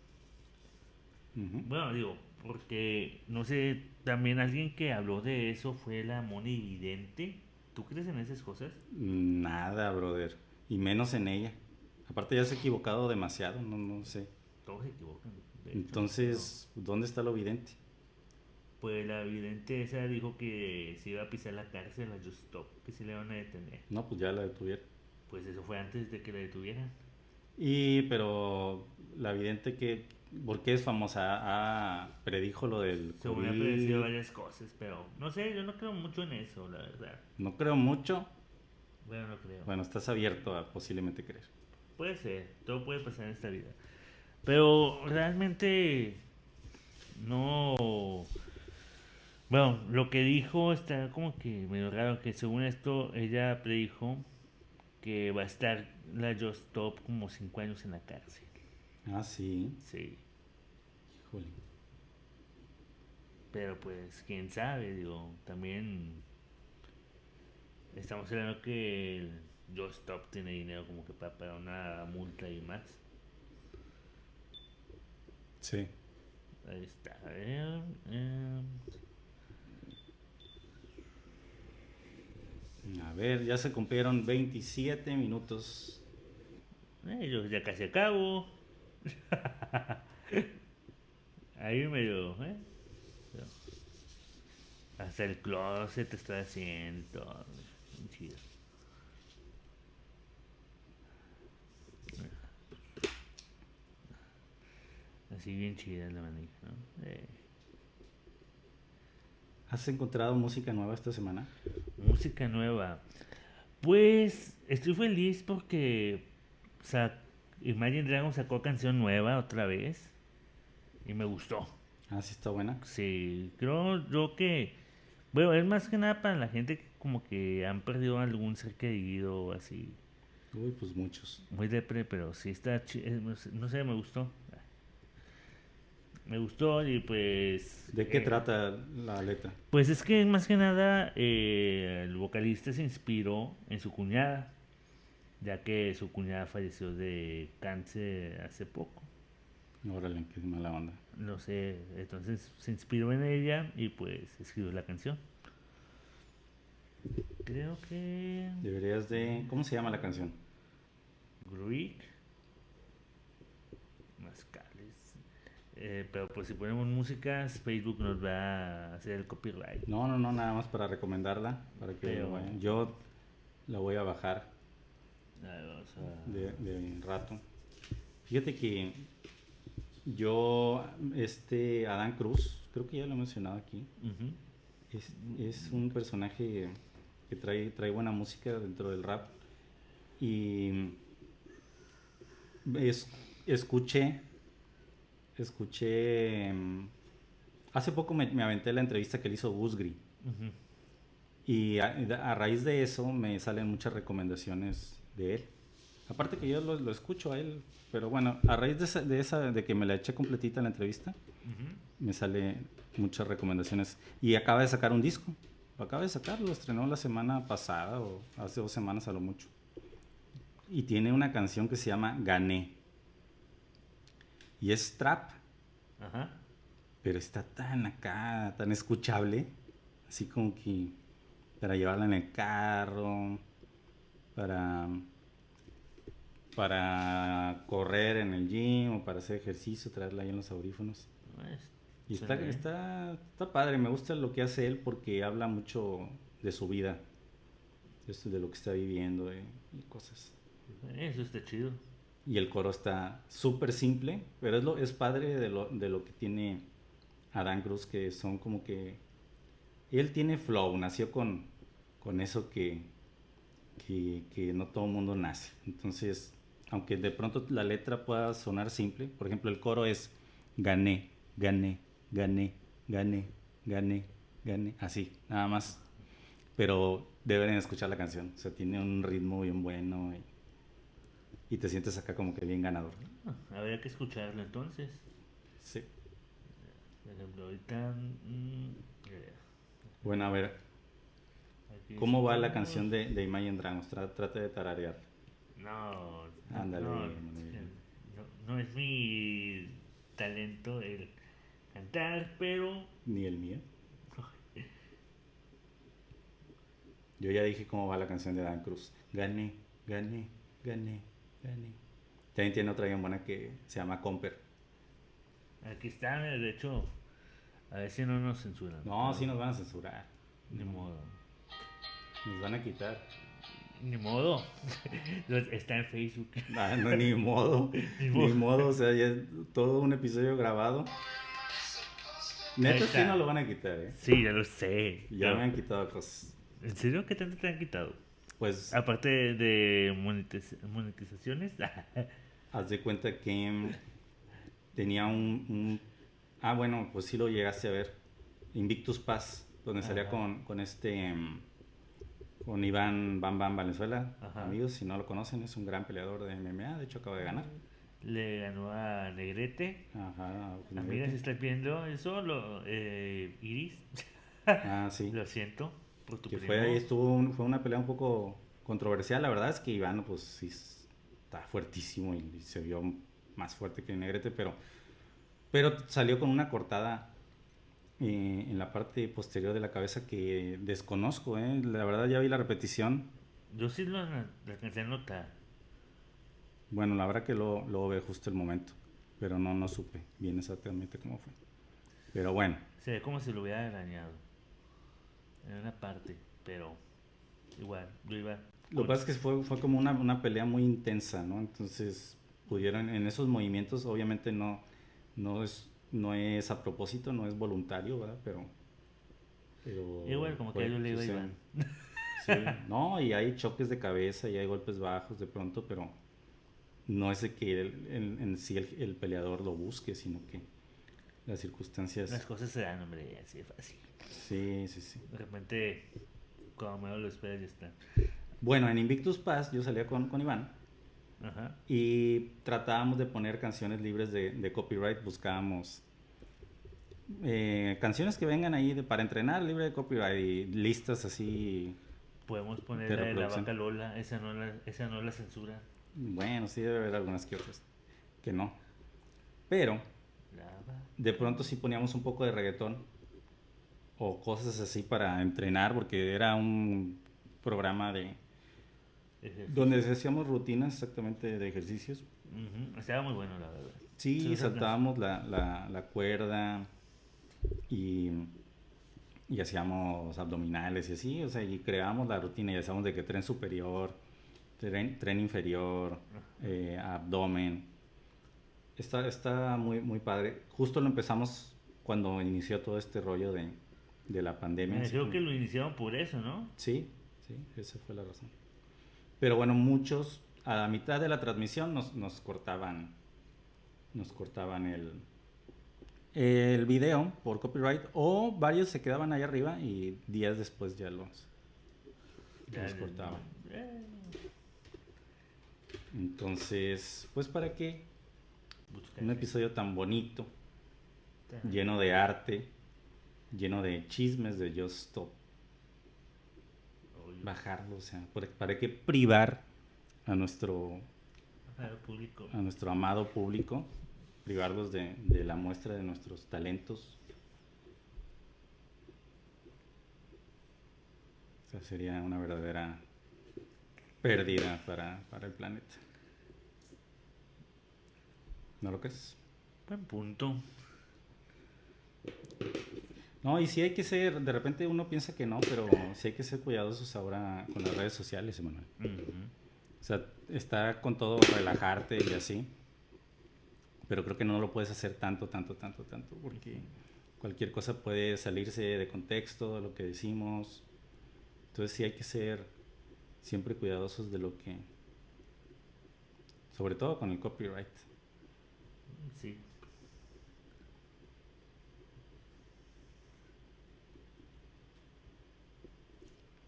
Bueno, digo, porque no sé, también alguien que habló de eso fue la Moni Vidente. ¿Tú crees en esas cosas? Nada, brother. Y menos en ella. Aparte ya se ha equivocado demasiado, no, no sé. Todos se equivocan. hecho. Entonces, ¿dónde está lo evidente? Pues la vidente esa dijo que se iba a pisar la cárcel a Just Stop, que se le iban a detener. No, pues ya la detuvieron. Pues eso fue antes de que la detuvieran. Y, pero, la evidente que, ¿por qué es famosa? Ah, predijo lo del Según ha COVID. predecido varias cosas, pero no sé, yo no creo mucho en eso, la verdad. No creo mucho. Bueno, no creo. Bueno, estás abierto a posiblemente creer. Puede ser, todo puede pasar en esta vida. Pero realmente no... Bueno, lo que dijo está como que medio raro, que según esto ella predijo que va a estar la Just Stop como cinco años en la cárcel. Ah, sí. Sí, Híjole. pero pues quién sabe, digo, también estamos hablando que el Stop tiene dinero como que para pagar una multa y más. Sí. Ahí está. A ver, em, A ver, ya se cumplieron 27 minutos. eh, yo ya casi acabo. Ahí medio, ¿eh? Pero Hasta el closet está haciendo. Chido. Así bien chida la manija, ¿no? Eh, ¿Has encontrado música nueva esta semana? Música nueva. Pues estoy feliz porque sa- Imagine Dragon sacó canción nueva otra vez y me gustó. Ah, sí está buena. Sí, creo yo que, bueno, es más que nada para la gente que como que han perdido algún ser querido o así. Uy, pues muchos. Muy depre, pero sí está, chi- eh, no sé- me gustó. me gustó y pues... ¿De qué eh, trata la letra? Pues es que más que nada eh, el vocalista se inspiró en su cuñada, ya que su cuñada falleció de cáncer hace poco. Órale, qué mala onda. No sé, entonces se inspiró en ella y pues escribió la canción. Creo que... Deberías de... ¿Cómo se llama la canción? Greek. Mascales. Eh, pero pues si ponemos músicas, Facebook nos va a hacer el copyright. No, no, no, nada más para recomendarla. Para que Pero- bueno, yo la voy a bajar A ver, vamos a- de, de rato. Fíjate que yo, este Adán Cruz, creo que ya lo he mencionado aquí, es, es un personaje que trae, trae buena música dentro del rap. Y es, escuché, escuché, mm, hace poco me, me aventé la entrevista que le hizo Gusgri. Ujú. Y a, a raíz de eso me salen muchas recomendaciones de él. Aparte que yo lo, lo escucho a él, pero bueno, a raíz de esa, de esa, de que me la eché completita la entrevista, me sale muchas recomendaciones. Y acaba de sacar un disco. Lo acaba de sacar, lo estrenó la semana pasada o hace dos semanas a lo mucho. Y tiene una canción que se llama Gané. Y es trap, Ajá. pero está tan acá, tan escuchable, así como que para llevarla en el carro, para para correr en el gym o para hacer ejercicio, traerla ahí en los audífonos. Pues, Y está, está, está padre, me gusta lo que hace él porque habla mucho de su vida, esto de lo que está viviendo y, y cosas. Eso está chido. Y el coro está súper simple, pero es, lo, es padre de lo, de lo que tiene Adán Cruz, que son como que... Él tiene flow, nació con, con eso que, que, que no todo el mundo nace. Entonces, aunque de pronto la letra pueda sonar simple, por ejemplo, el coro es gané, gané, gané, gané, gané, gané, así, nada más. Pero deben escuchar la canción, o sea, tiene un ritmo bien bueno y, y te sientes acá como que bien ganador. Ah, Habría que escucharlo entonces. Sí. Por ejemplo, ahorita. mm, Bueno, a ver, aquí ¿cómo va la canción de, de Imagine Dragons? Tra- trata de tararear. No, Ándale, no, no, no es mi talento el cantar, pero Ni el mío. Yo ya dije cómo va la canción de Dan Cruz. Gané, gané, gané, gané. También tiene otra bien buena que se llama Comper. aquí está, de hecho, a ver si no nos censuran. No, sí nos van a censurar. Ni modo. Nos van a quitar. Ni modo. Está en Facebook. Ah, no, ni modo. Ni ni modo. modo. O sea, ya es todo un episodio grabado. Neta, sí no lo van a quitar, ¿eh? Sí, ya lo sé. Ya me han quitado cosas. ¿En serio qué tanto te han quitado? Pues Aparte de monetiz- monetizaciones. haz de cuenta que tenía un, un- Ah, bueno, pues sí lo llegaste a ver. Invictus Pass, donde salía con, con este... mm, Con Iván Bam Bam Valenzuela. Ajá. Amigos, si no lo conocen, es un gran peleador de MMA. De hecho, acaba de ganar. Le ganó a Negrete. Ajá. pues, Amiga, si Negrete. estás viendo eso, lo, eh, Iris, Ah, sí. lo siento por tu que primo. fue ahí estuvo un- fue una pelea un poco controversial la verdad es que Iván pues sí está fuertísimo y, y se vio más fuerte que Negrete pero pero salió con una cortada eh, en la parte posterior de la cabeza que desconozco eh. la verdad ya vi la repetición Yo sí lo, alcancé a notar. bueno la verdad que lo, lo ve justo el momento pero no no supe bien exactamente cómo fue pero bueno Se ve como si lo hubiera dañado. En una parte, pero igual, yo iba. Lo que pasa es que fue, fue como una, una pelea muy intensa, ¿no? Entonces pudieron, en esos movimientos, obviamente no, no, es, no es a propósito, no es voluntario, ¿verdad? Pero... pero Igual, como que yo le iba a Iván. sí. no, y hay choques de cabeza y hay golpes bajos de pronto, pero no es de que el- en, en sí el, el peleador lo busque, sino que las circunstancias... Las cosas se dan, hombre, así de fácil. Sí, sí, sí. De repente, cuando menos lo esperas, ya está. Bueno, en Invictus Pass yo salía con, con Iván. Ajá. Y tratábamos de poner canciones libres de, de copyright, buscábamos eh, canciones que vengan ahí de- para entrenar libre de copyright y listas así. Podemos poner De la de la vaca Lola, esa no la, esa no la censura. Bueno, sí debe haber algunas que otras que no. Pero de pronto sí poníamos un poco de reggaetón o cosas así para entrenar porque era un programa de ese- donde hacíamos rutinas exactamente de ejercicios. Ujú, Estaba muy bueno, la verdad. Sí, saltábamos la, la, la cuerda y, y hacíamos abdominales y así, o sea, y creábamos la rutina y hacíamos de que tren superior, tren, tren inferior, eh, abdomen. Está, está muy, muy padre. Justo lo empezamos cuando inició todo este rollo de, de la pandemia. Eh, creo que lo iniciaron por eso, ¿no? Sí, sí, esa fue la razón. Pero bueno, muchos a la mitad de la transmisión nos, nos cortaban nos cortaban el el video por copyright o varios se quedaban ahí arriba y días después ya los los cortaban. Entonces, pues para qué un episodio tan bonito, lleno de arte, lleno de chismes de Just Stop bajarlo, o sea, ¿para- qué privar a nuestro público. a nuestro amado público, privarlos de, de la muestra de nuestros talentos. O sea, sería una verdadera pérdida para, para el planeta. ¿No lo crees? Buen punto. No, y sí hay que ser, de repente uno piensa que no, pero sí hay que ser cuidadosos ahora con las redes sociales, Emanuel. O sea, está con todo relajarte y así. Pero creo que no lo puedes hacer tanto, tanto, tanto, tanto, porque cualquier cosa puede salirse de contexto, de lo que decimos. Entonces sí hay que ser siempre cuidadosos de lo que... Sobre todo con el copyright. Sí.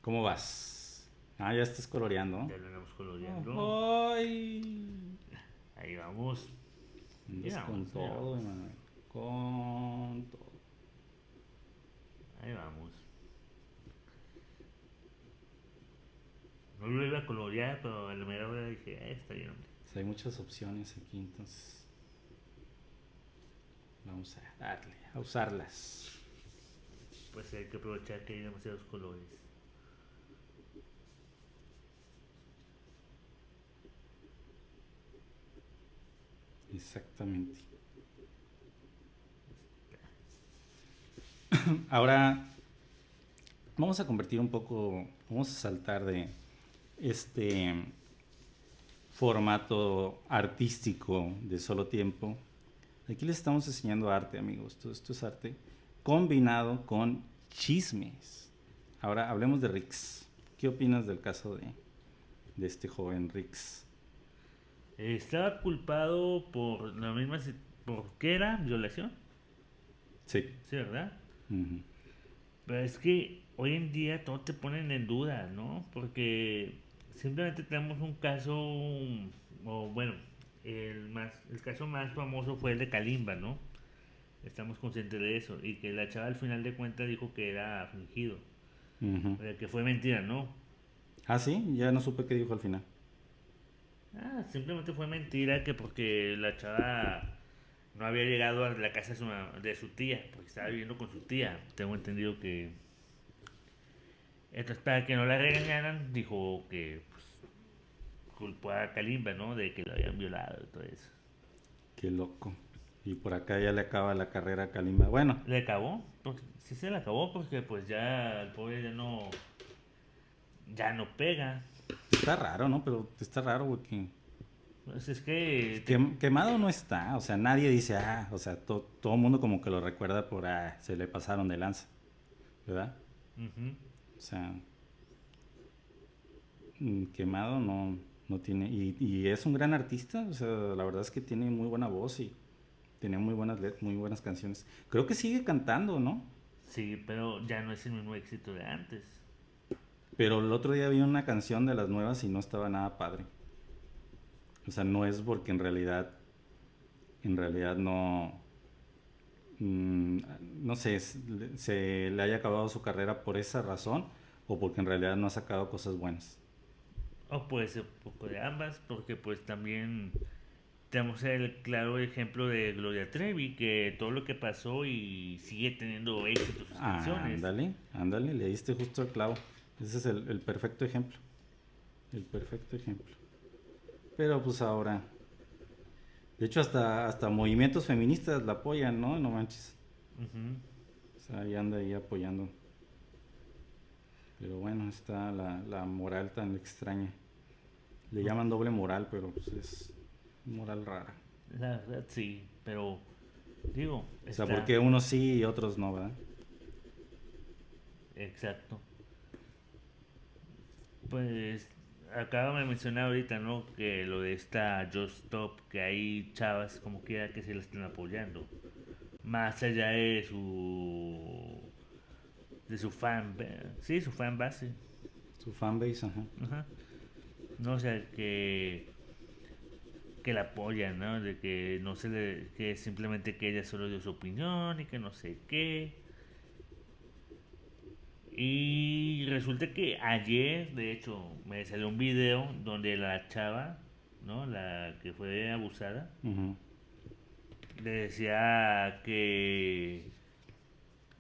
¿Cómo vas? Ah, ya estás coloreando. Ya lo andamos coloreando. ¡Ay! Ahí vamos. Andas Ya, con ya. todo, Emanuel. Con todo. Ahí vamos. No lo iba a colorear, pero a la mera hora dije, eh, está bien, hombre. Hay muchas opciones aquí, entonces vamos a darle, a usarlas. Pues hay que aprovechar que hay demasiados colores. Exactamente. Ahora vamos a convertir un poco, vamos a saltar de este formato artístico de solo tiempo. Aquí les estamos enseñando arte, amigos. Todo esto es arte combinado con chismes. Ahora hablemos de Rix. ¿Qué opinas del caso de, de este joven Rix? Estaba culpado por la misma... ¿Por qué era? ¿Violación? Sí. Sí, ¿verdad? Pero es que hoy en día todo te ponen en duda, ¿no? Porque simplemente tenemos un caso, o bueno, el, más, el caso más famoso fue el de Kalimba, ¿no? Estamos conscientes de eso. Y que la chava al final de cuentas dijo que era fingido. Ujú. O sea, que fue mentira, ¿no? Ah, sí, ya no supe qué dijo al final. Ah, simplemente fue mentira que porque la chava no había llegado a la casa de su, de su tía, porque estaba viviendo con su tía. Tengo entendido que... Entonces, para que no la regañaran, dijo que pues, culpó a Kalimba, ¿no? De que la habían violado y todo eso. Qué loco. Y por acá ya le acaba la carrera a Kalimba. Bueno, ¿Le acabó? Porque, sí se le acabó porque pues ya el pobre ya no... Ya no pega. Está raro, ¿no? Pero está raro porque Pues es que... quem- quemado no está. O sea, nadie dice, ah, o sea, to- todo el mundo como que lo recuerda por, ah, se le pasaron de lanza. ¿Verdad? O sea, mm, quemado no, no tiene. Y, y es un gran artista. O sea, la verdad es que tiene muy buena voz y tiene muy buenas, muy buenas canciones. Creo que sigue cantando, ¿no? Sí, pero ya no es el mismo éxito de antes. Pero el otro día vi una canción de las nuevas y no estaba nada padre. O sea, no es porque en realidad, en realidad no, mm, no sé, se le haya acabado su carrera por esa razón o porque en realidad no ha sacado cosas buenas. O puede ser un poco de ambas, porque pues también tenemos el claro ejemplo de Gloria Trevi, que todo lo que pasó y sigue teniendo éxito sus ah, Ándale, ándale, le diste justo el clavo. Ese es el, el perfecto ejemplo. El perfecto ejemplo. Pero pues ahora. De hecho, hasta, hasta movimientos feministas la apoyan, ¿no? No manches. O sea, ahí anda ahí apoyando. Pero bueno, está la, la moral tan extraña. Le llaman doble moral, pero pues es moral rara. La verdad sí, pero digo... O sea, porque unos sí y otros no, ¿verdad? Exacto. Pues acaba de mencionar ahorita, ¿no? Que lo de esta Just Stop, que hay chavas como quiera que se la estén apoyando. Más allá de su de su fan, sí, su fan base. Su fan base, ajá. Ajá. No, o sea, que que la apoyan, ¿no? De que no se le, que simplemente que ella solo dio su opinión y que no sé qué. Y resulta que ayer, de hecho, me salió un video donde la chava, ¿no? La que fue abusada, le decía que,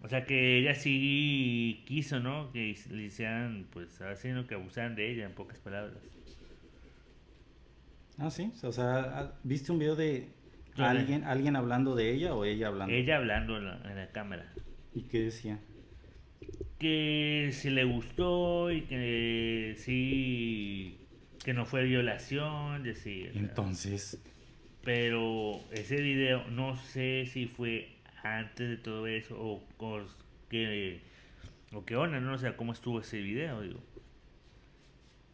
o sea, que ella sí quiso, ¿no? Que le hicieran, pues, haciendo que abusaran de ella, en pocas palabras. Ah, sí. O sea, ¿viste un video de alguien, alguien hablando de ella o ella hablando? Ella hablando en la, cámara. ¿Y qué decía? Que si le gustó y que sí, que no fue violación, decir. Entonces. Pero ese video, no sé si fue antes de todo eso o, o que o qué onda, no o sea cómo estuvo ese video, digo.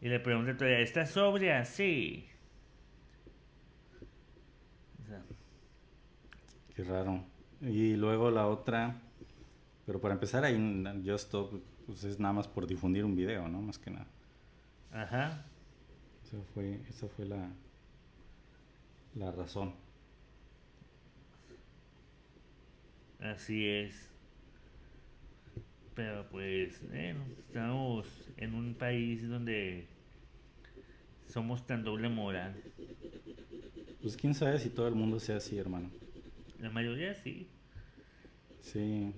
Y le pregunté todavía, ¿estás sobria? Sí. Qué raro. Y luego la otra, pero para empezar ahí Just Stop pues es nada más por difundir un video, ¿no? Más que nada. Ajá. Esa fue, esa fue la, la razón. Así es. Pero pues, bueno, estamos en un país donde somos tan doble moral. Pues quién sabe si todo el mundo sea así, hermano. La mayoría sí. Sí.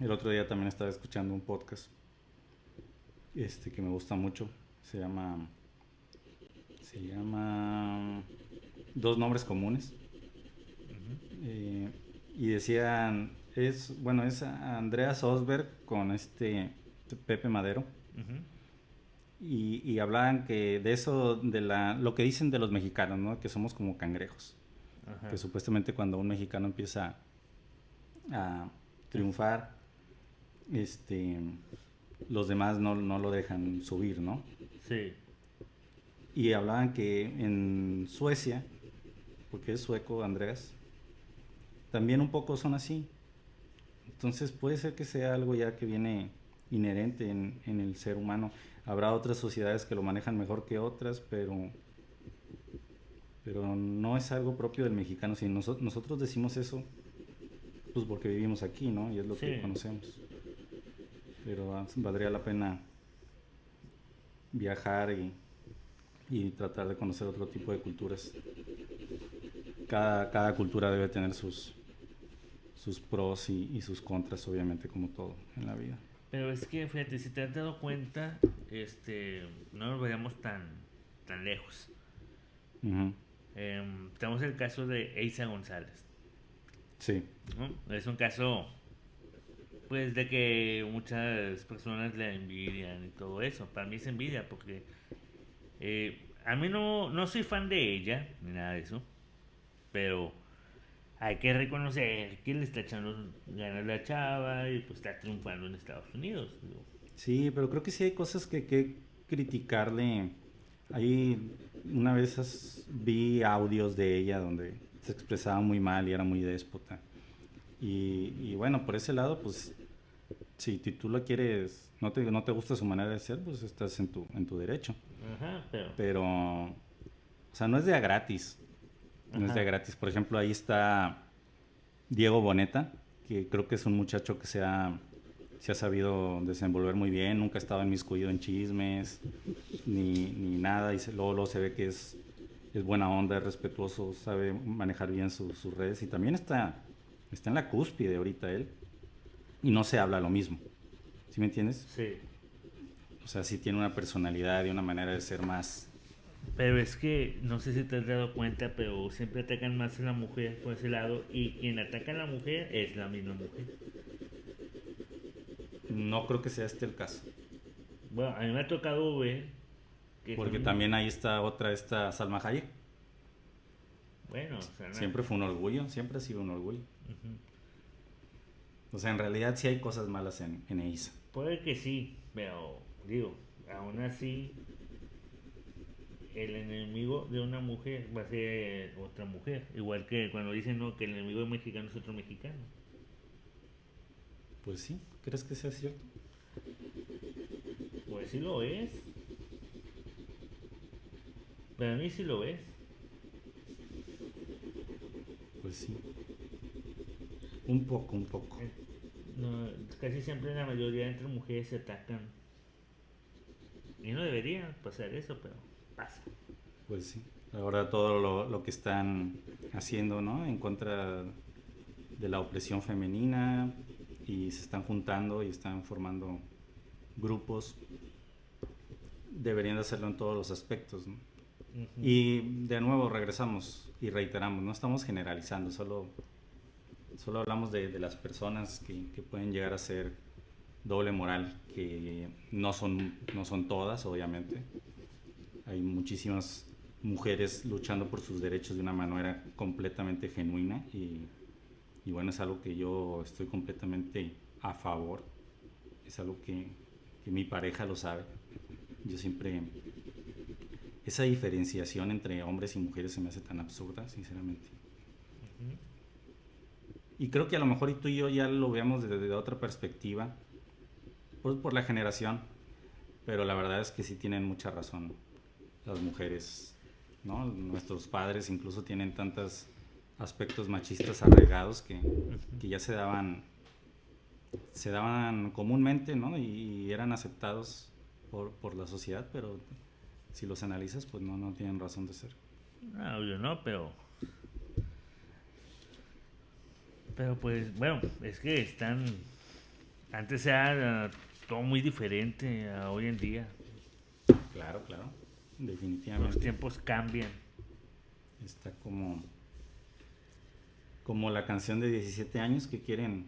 El otro día también estaba escuchando un podcast este que me gusta mucho. Se llama se llama Dos nombres comunes. Eh, y decían es bueno es Andreas Osberg con este Pepe Madero. y, y, hablaban que de eso de la lo que dicen de los mexicanos, ¿no? Que somos como cangrejos que supuestamente cuando un mexicano empieza a triunfar, este, los demás no, no lo dejan subir, ¿no? Sí. Y hablaban que en Suecia, porque es sueco Andrés, también un poco son así. Entonces puede ser que sea algo ya que viene inherente en, en el ser humano. Habrá otras sociedades que lo manejan mejor que otras, pero pero no es algo propio del mexicano. Si nosotros decimos eso, pues porque vivimos aquí, ¿no? Y es lo que conocemos. Pero valdría la pena viajar y, tratar de conocer otro tipo de culturas. Cada, cada cultura debe tener sus, sus pros y, sus contras, obviamente, como todo en la vida. Pero es que, fíjate, si te has dado cuenta, este, no nos vayamos tan, tan lejos. Em, tenemos el caso de Eisa González. Sí. Es un caso, pues, de que muchas personas le envidian y todo eso. Para mí es envidia porque eh, a mí no, no soy fan de ella, ni nada de eso. Pero hay que reconocer que le está echando ganas la chava y pues está triunfando en Estados Unidos. Sí, pero creo que sí hay cosas que, que criticarle. Ahí una vez vi audios de ella donde se expresaba muy mal y era muy déspota. Y, bueno, por ese lado, pues, si tú lo quieres, no te, no te gusta su manera de ser, pues estás en tu, en tu derecho. pero... pero... o sea, no es de a gratis. No es de a gratis. Por ejemplo, ahí está Diego Boneta, que creo que es un muchacho que se ha, se ha sabido desenvolver muy bien, nunca ha estado inmiscuido en chismes ni, ni nada, y se, luego, luego se ve que es, es buena onda, es respetuoso, sabe manejar bien su- sus redes y también está, está en la cúspide ahorita él y no se habla lo mismo. ¿Sí me entiendes? Sí. O sea, sí tiene una personalidad y una manera de ser más... Pero es que, no sé si te has dado cuenta, pero siempre atacan más a la mujer por ese lado y quien ataca a la mujer es la misma mujer. No creo que sea este el caso. Bueno, a mí me ha tocado ver que... Porque también ahí está otra, esta Salma Hayek. Bueno, o sea, no- Siempre fue un orgullo, siempre ha sido un orgullo. O sea, en realidad sí hay cosas malas en, en EISA. Puede que sí, pero digo, aún así, el enemigo de una mujer va a ser otra mujer. Igual que cuando dicen no, que el enemigo de un mexicano es otro mexicano. Pues sí, ¿crees que sea cierto? Pues sí lo es. Para mí sí lo es. Pues sí. Un poco, un poco. Eh, No, casi siempre la mayoría entre mujeres se atacan. Y no debería pasar eso, pero pasa. Pues sí. Ahora todo lo, lo que están haciendo, ¿no? En contra de la opresión femenina y se están juntando y están formando grupos. Deberían de hacerlo en todos los aspectos, ¿no? Ujú. Y de nuevo regresamos y reiteramos, no estamos generalizando, solo, solo hablamos de, las personas que, pueden llegar a ser doble moral, que no son, no son todas, obviamente. Hay muchísimas mujeres luchando por sus derechos de una manera completamente genuina y, y bueno, es algo que yo estoy completamente a favor, es algo que, mi pareja lo sabe. Yo siempre esa diferenciación entre hombres y mujeres se me hace tan absurda, sinceramente. Ujú. Y creo que a lo mejor y tú y yo ya lo veamos desde, desde otra perspectiva, pues por la generación, pero la verdad es que sí tienen mucha razón las mujeres, ¿no? Nuestros padres incluso tienen tantos aspectos machistas arraigados que, que ya se daban, se daban comúnmente, ¿no? Y eran aceptados por, por la sociedad, pero si los analizas, pues no, no tienen razón de ser. No, yo no, pero. Pero pues, bueno, es que están. Antes era todo muy diferente a hoy en día. Claro, claro, Los definitivamente. tiempos cambian. Está como, como la canción de 17 años que quieren,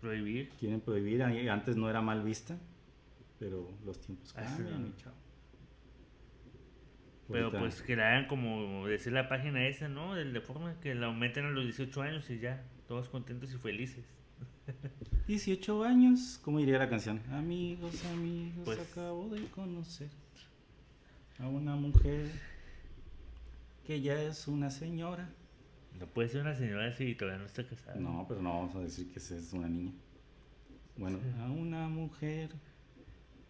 Prohibir. quieren prohibir. Antes no era mal vista, pero los tiempos cambian, mi chavo. Pero Ahorita- pues que la hagan como decir la página esa, ¿no? De forma que la aumenten a los 18 años y ya, todos contentos y felices. 18 años, ¿cómo diría la canción? Amigos, amigos, Pues- acabo de conocer a una mujer que ya es una señora. No puede ser una señora si todavía no está casada. No, pero no vamos a decir que es una niña. Bueno, a una mujer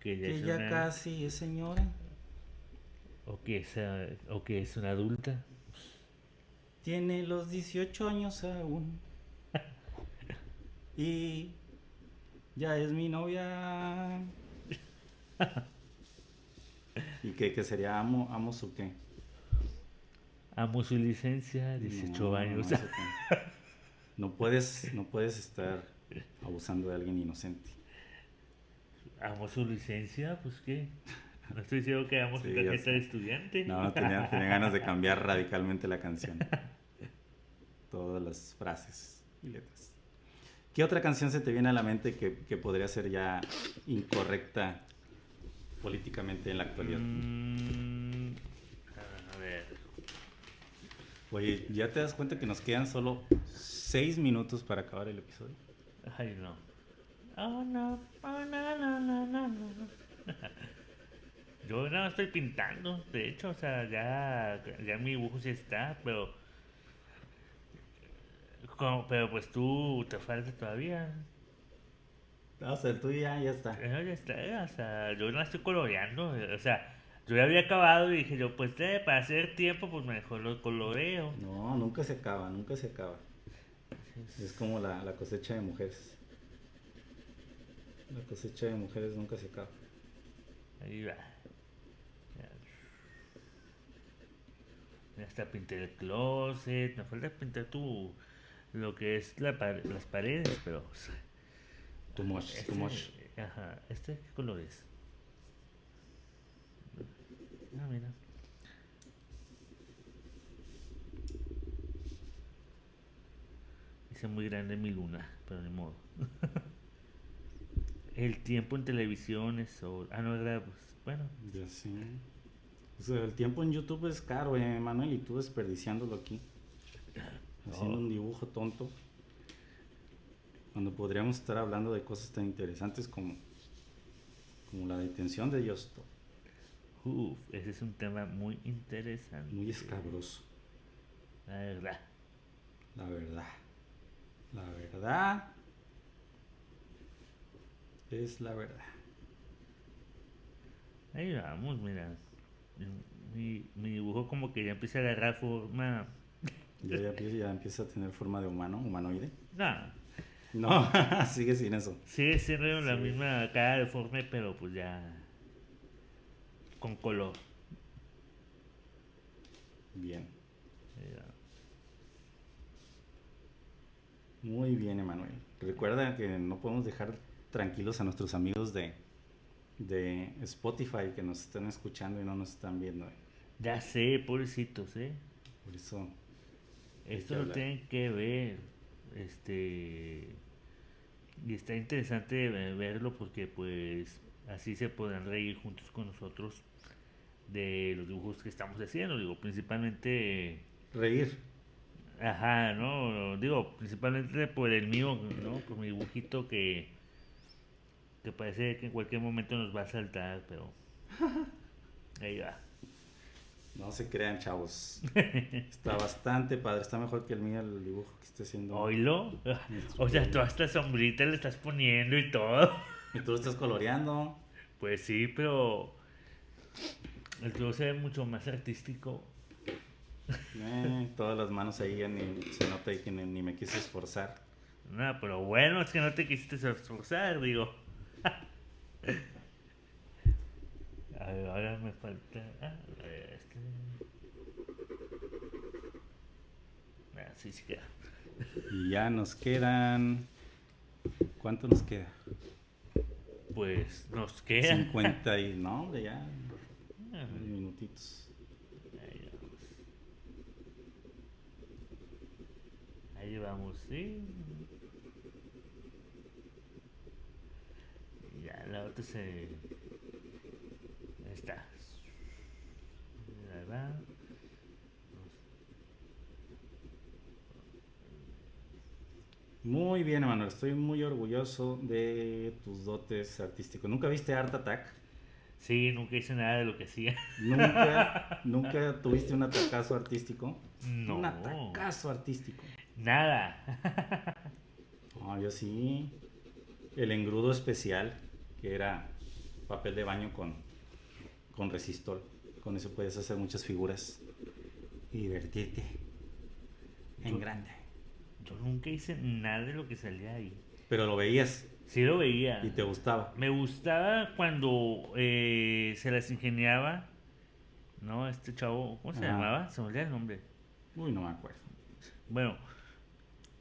Que ya que es ya una- casi es señora. O que, es, ah, o que es una adulta. Tiene los 18 años aún. Y ya es mi novia. ¿Y qué, qué sería? ¿Amo, amo su qué? Amo su licencia, 18 No, años. no, puedes, no puedes estar abusando de alguien inocente. Amo su licencia, pues qué. No estoy diciendo que amo Sí, su tarjeta de estudiante. No, tenía, tenía ganas de cambiar radicalmente la canción. Todas las frases y letras. ¿Qué otra canción se te viene a la mente que, que podría ser ya incorrecta políticamente en la actualidad? Mm, a ver. Oye, ¿ya te das cuenta que nos quedan solo seis minutos para acabar el episodio? Ay, no. Oh, no. Oh, no, no, no, no, no. Yo no estoy pintando, de hecho, o sea, ya, ya mi dibujo sí está, pero. Como- pero pues tú te falta todavía. O sea, tuyo ya, ya está. Eh, ya está, o sea, yo no estoy coloreando, eh, o sea, yo ya había acabado y dije yo, pues eh, para hacer tiempo, pues mejor lo coloreo. No, nunca se acaba, nunca se acaba. manches. Es como la, la cosecha de mujeres. La cosecha de mujeres nunca se acaba. Ahí va. Ya está pinté el closet. Me falta pintar tu lo que es la pa- las paredes, pero. Too much, Este, too much. Ajá. ¿Este qué color es? Ah, mira. Hice muy grande mi luna, pero ni modo. El tiempo en televisión es sobre... Ah, no, era... Pues, bueno, Ya sé. O sea, el tiempo en YouTube es caro, eh, Manuel, y tú desperdiciándolo aquí. Haciendo un dibujo tonto. Cuando podríamos estar hablando de cosas tan interesantes como, como la detención de Justo. Uf, ese es un tema muy interesante. Muy escabroso, La verdad. la verdad. La verdad es la verdad. Ahí vamos, mira. Mi, mi dibujo como que ya empieza a agarrar forma... Ya, ya, empieza- ya empieza a tener forma de humano, humanoide. No, No, sigue sin eso. sigue siendo la Sí. misma cara deforme, pero pues ya... Con color. Bien. Muy bien, Emanuel. Recuerda que no podemos dejar tranquilos a nuestros amigos de, de Spotify que nos están escuchando y no nos están viendo. Ya sé, pobrecitos, ¿eh? Por eso, Esto lo hablar. tienen que ver. Este. Y está interesante verlo porque, pues, así se podrán reír juntos con nosotros de los dibujos que estamos haciendo. Digo, principalmente. reír. Ajá, ¿no? Digo, principalmente por el mío, ¿no? Por mi dibujito que. que parece que en cualquier momento nos va a saltar, pero. Ahí va. No se crean, chavos. Está bastante padre. Está mejor que el mío el dibujo que estoy haciendo. Oilo. O sea, toda esta sombrita le estás poniendo y todo. Y tú lo estás coloreando. Pues sí, pero el tuyo se ve mucho más artístico. Eh, todas las manos ahí ya ni se nota que ni, ni me quise esforzar. No, pero bueno, es que no te quisiste esforzar, digo. A ver, ahora me falta. Ah, este. Ah, sí, sí queda. Y ya nos quedan. ¿Cuánto nos queda? Pues nos queda. 50 y. No, hombre, ya. Ah, Minutitos. Ahí vamos. Ahí vamos, sí. Y Ya la otra se. Ahí está. Ahí va. Muy bien, Emanuel. Estoy muy orgulloso de tus dotes artísticos. ¿Nunca viste Art Attack? Sí, nunca hice nada de lo que hacía. ¿Nunca, nunca tuviste un atacazo artístico? No. Un atacazo artístico. Nada. No, yo sí. El engrudo especial, que era papel de baño con, con resistol. Con eso puedes hacer muchas figuras y divertirte en grande. Yo nunca hice nada de lo que salía ahí. Pero lo veías Sí lo veía. y te gustaba. Me gustaba cuando eh, se las ingeniaba, ¿no? Este chavo, ¿cómo se llamaba? Se me olvidó el nombre. Uy, no me acuerdo. Bueno,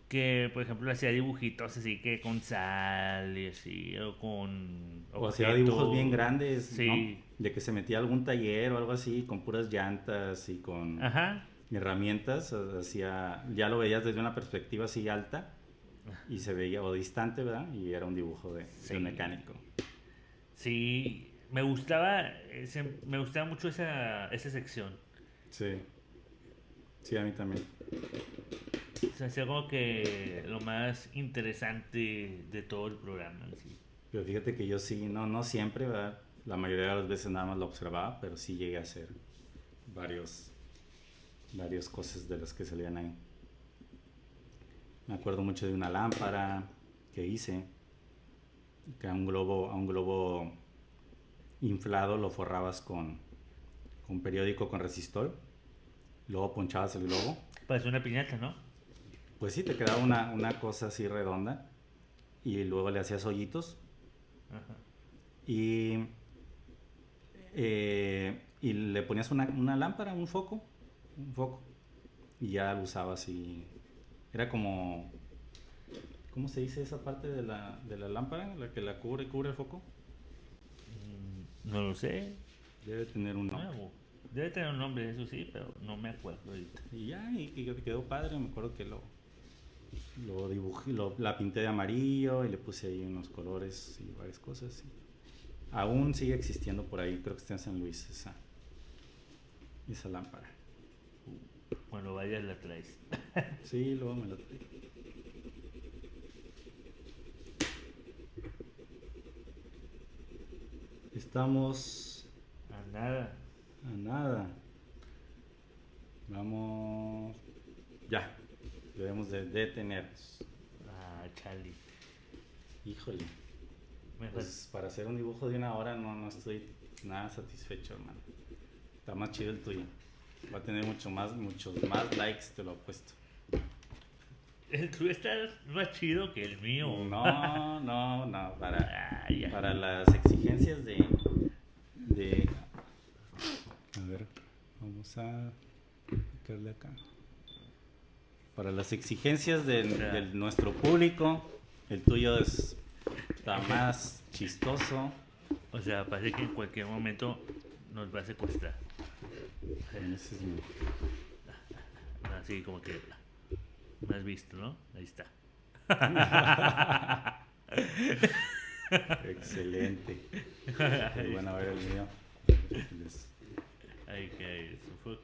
que por ejemplo hacía dibujitos así que con sal y así, o con. O hacía dibujos bien grandes, Sí. ¿no? De que se metía a algún taller o algo así, con puras llantas y con Ajá. Herramientas. o- Hacía, ya lo veías desde una perspectiva así alta y se veía, o distante, ¿verdad? Y era un dibujo de, de Sí. un mecánico. Sí, me gustaba, ese- me gustaba mucho esa, esa sección. Sí. Sí, a mí también. Se hacía como que lo más interesante de todo el programa. sí. Pero fíjate que yo sí, no, no siempre, ¿verdad? La mayoría de las veces nada más lo observaba, pero sí llegué a hacer varios, varias cosas de las que salían ahí. Me acuerdo mucho de una lámpara que hice, que a un globo, a un globo inflado lo forrabas con, con periódico con resistol, luego ponchabas el globo, Parece una piñata, ¿no? Pues sí, te quedaba una, una cosa así redonda y luego le hacías hoyitos Ajá. y, eh, y le ponías una, una lámpara, un foco, un foco y ya lo usabas y era como, ¿cómo se dice esa parte de la, de la lámpara? La que la cubre, cubre el foco. Mm, No lo sé. Debe tener un nombre. Nuevo. Debe tener un nombre, eso sí, pero no me acuerdo ahorita. Y ya, y, y quedó padre, me acuerdo que lo, lo dibujé, lo- la pinté de amarillo y le puse ahí unos colores y varias cosas. y aún sigue existiendo por ahí, creo que está en San Luis esa, esa lámpara. Cuando vayas la traes. Sí, luego me lo traigo. Estamos A nada. a nada. Vamos. Ya. Debemos de detenernos. Ah, Charlie. Híjole. Pues para hacer un dibujo de una hora no, no estoy nada satisfecho, hermano. Está más chido el tuyo. Va a tener mucho más, muchos más likes, te lo apuesto. El tuyo está más chido que el mío. No, no, no. Para, Ah, para las exigencias de, de... A ver, vamos a picarle acá. Para las exigencias de, de nuestro público, el tuyo es, está más chistoso. O sea, parece que en cualquier momento nos va a secuestrar. Ese es mi- Así como que me has visto, ¿no? Ahí está. Excelente. Pues bueno, a ver el mío. Ahí que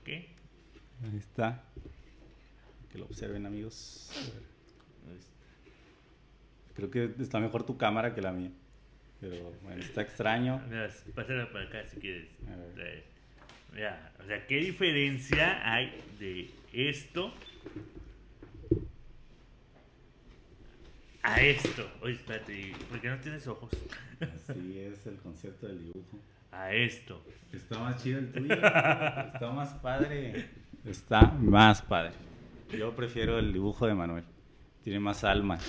qué? Ahí está. Que lo observen, amigos. Creo que está mejor tu cámara que la mía. Pero bueno, está extraño. Mira, pásala para acá si quieres. A ver. Mira, o sea, ¿qué diferencia hay de esto a esto? Oye, espérate, ¿por qué no tienes ojos? Así es el concepto del dibujo. A esto. Está más chido el tuyo. Está más padre. Está más padre. Yo prefiero el dibujo de Manuel. Tiene más alma.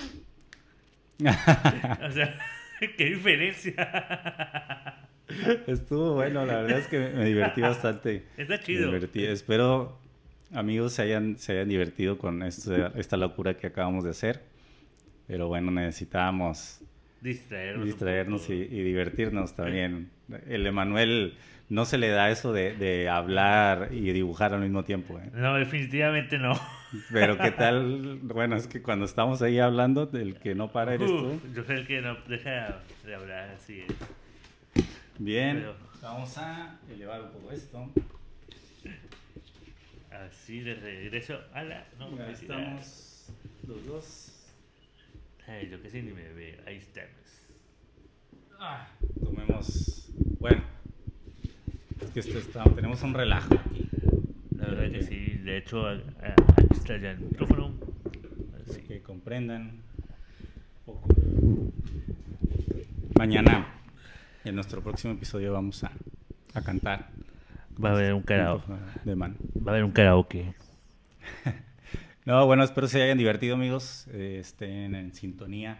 O sea, ¿qué diferencia? Estuvo bueno, la verdad es que me divertí bastante. Está Me chido. divertí. Espero amigos se hayan, se hayan divertido con esta, esta locura que acabamos de hacer. Pero bueno, necesitábamos Distraernos. distraernos y, y divertirnos también. El Emanuel no se le da eso de, de hablar y dibujar al mismo tiempo. ¿eh? No, definitivamente no. Pero qué tal, bueno, es que cuando estamos ahí hablando, el que no para eres tú. Uf, yo creo que no deja de hablar así. ¿eh? Bien, Pero- vamos a elevar un poco esto. Así de regreso a la Ya universidad. estamos los dos. Ay, yo que sé ni me veo. Ahí estamos. Ah, tomemos. Bueno, es que esto está, tenemos un relajo aquí. La verdad que sí. De hecho, aquí está ya el micrófono. Así. que comprendan un poco. Mañana, en nuestro próximo episodio, vamos a, a cantar. Va a haber un karaoke. De mano. Va a haber un karaoke. No, bueno, espero se hayan divertido, amigos. Eh, estén en sintonía.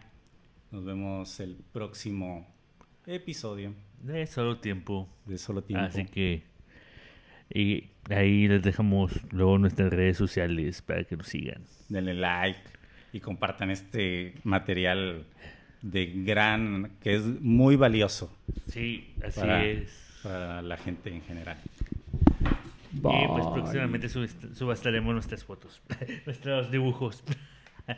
Nos vemos el próximo episodio De solo tiempo. de Solo Tiempo. Así que. Y ahí les dejamos luego nuestras redes sociales para que nos sigan. Denle like y compartan este material de gran, que es muy valioso Sí, así para, es. para la gente en general. Y pues próximamente subastaremos nuestras fotos, nuestros dibujos.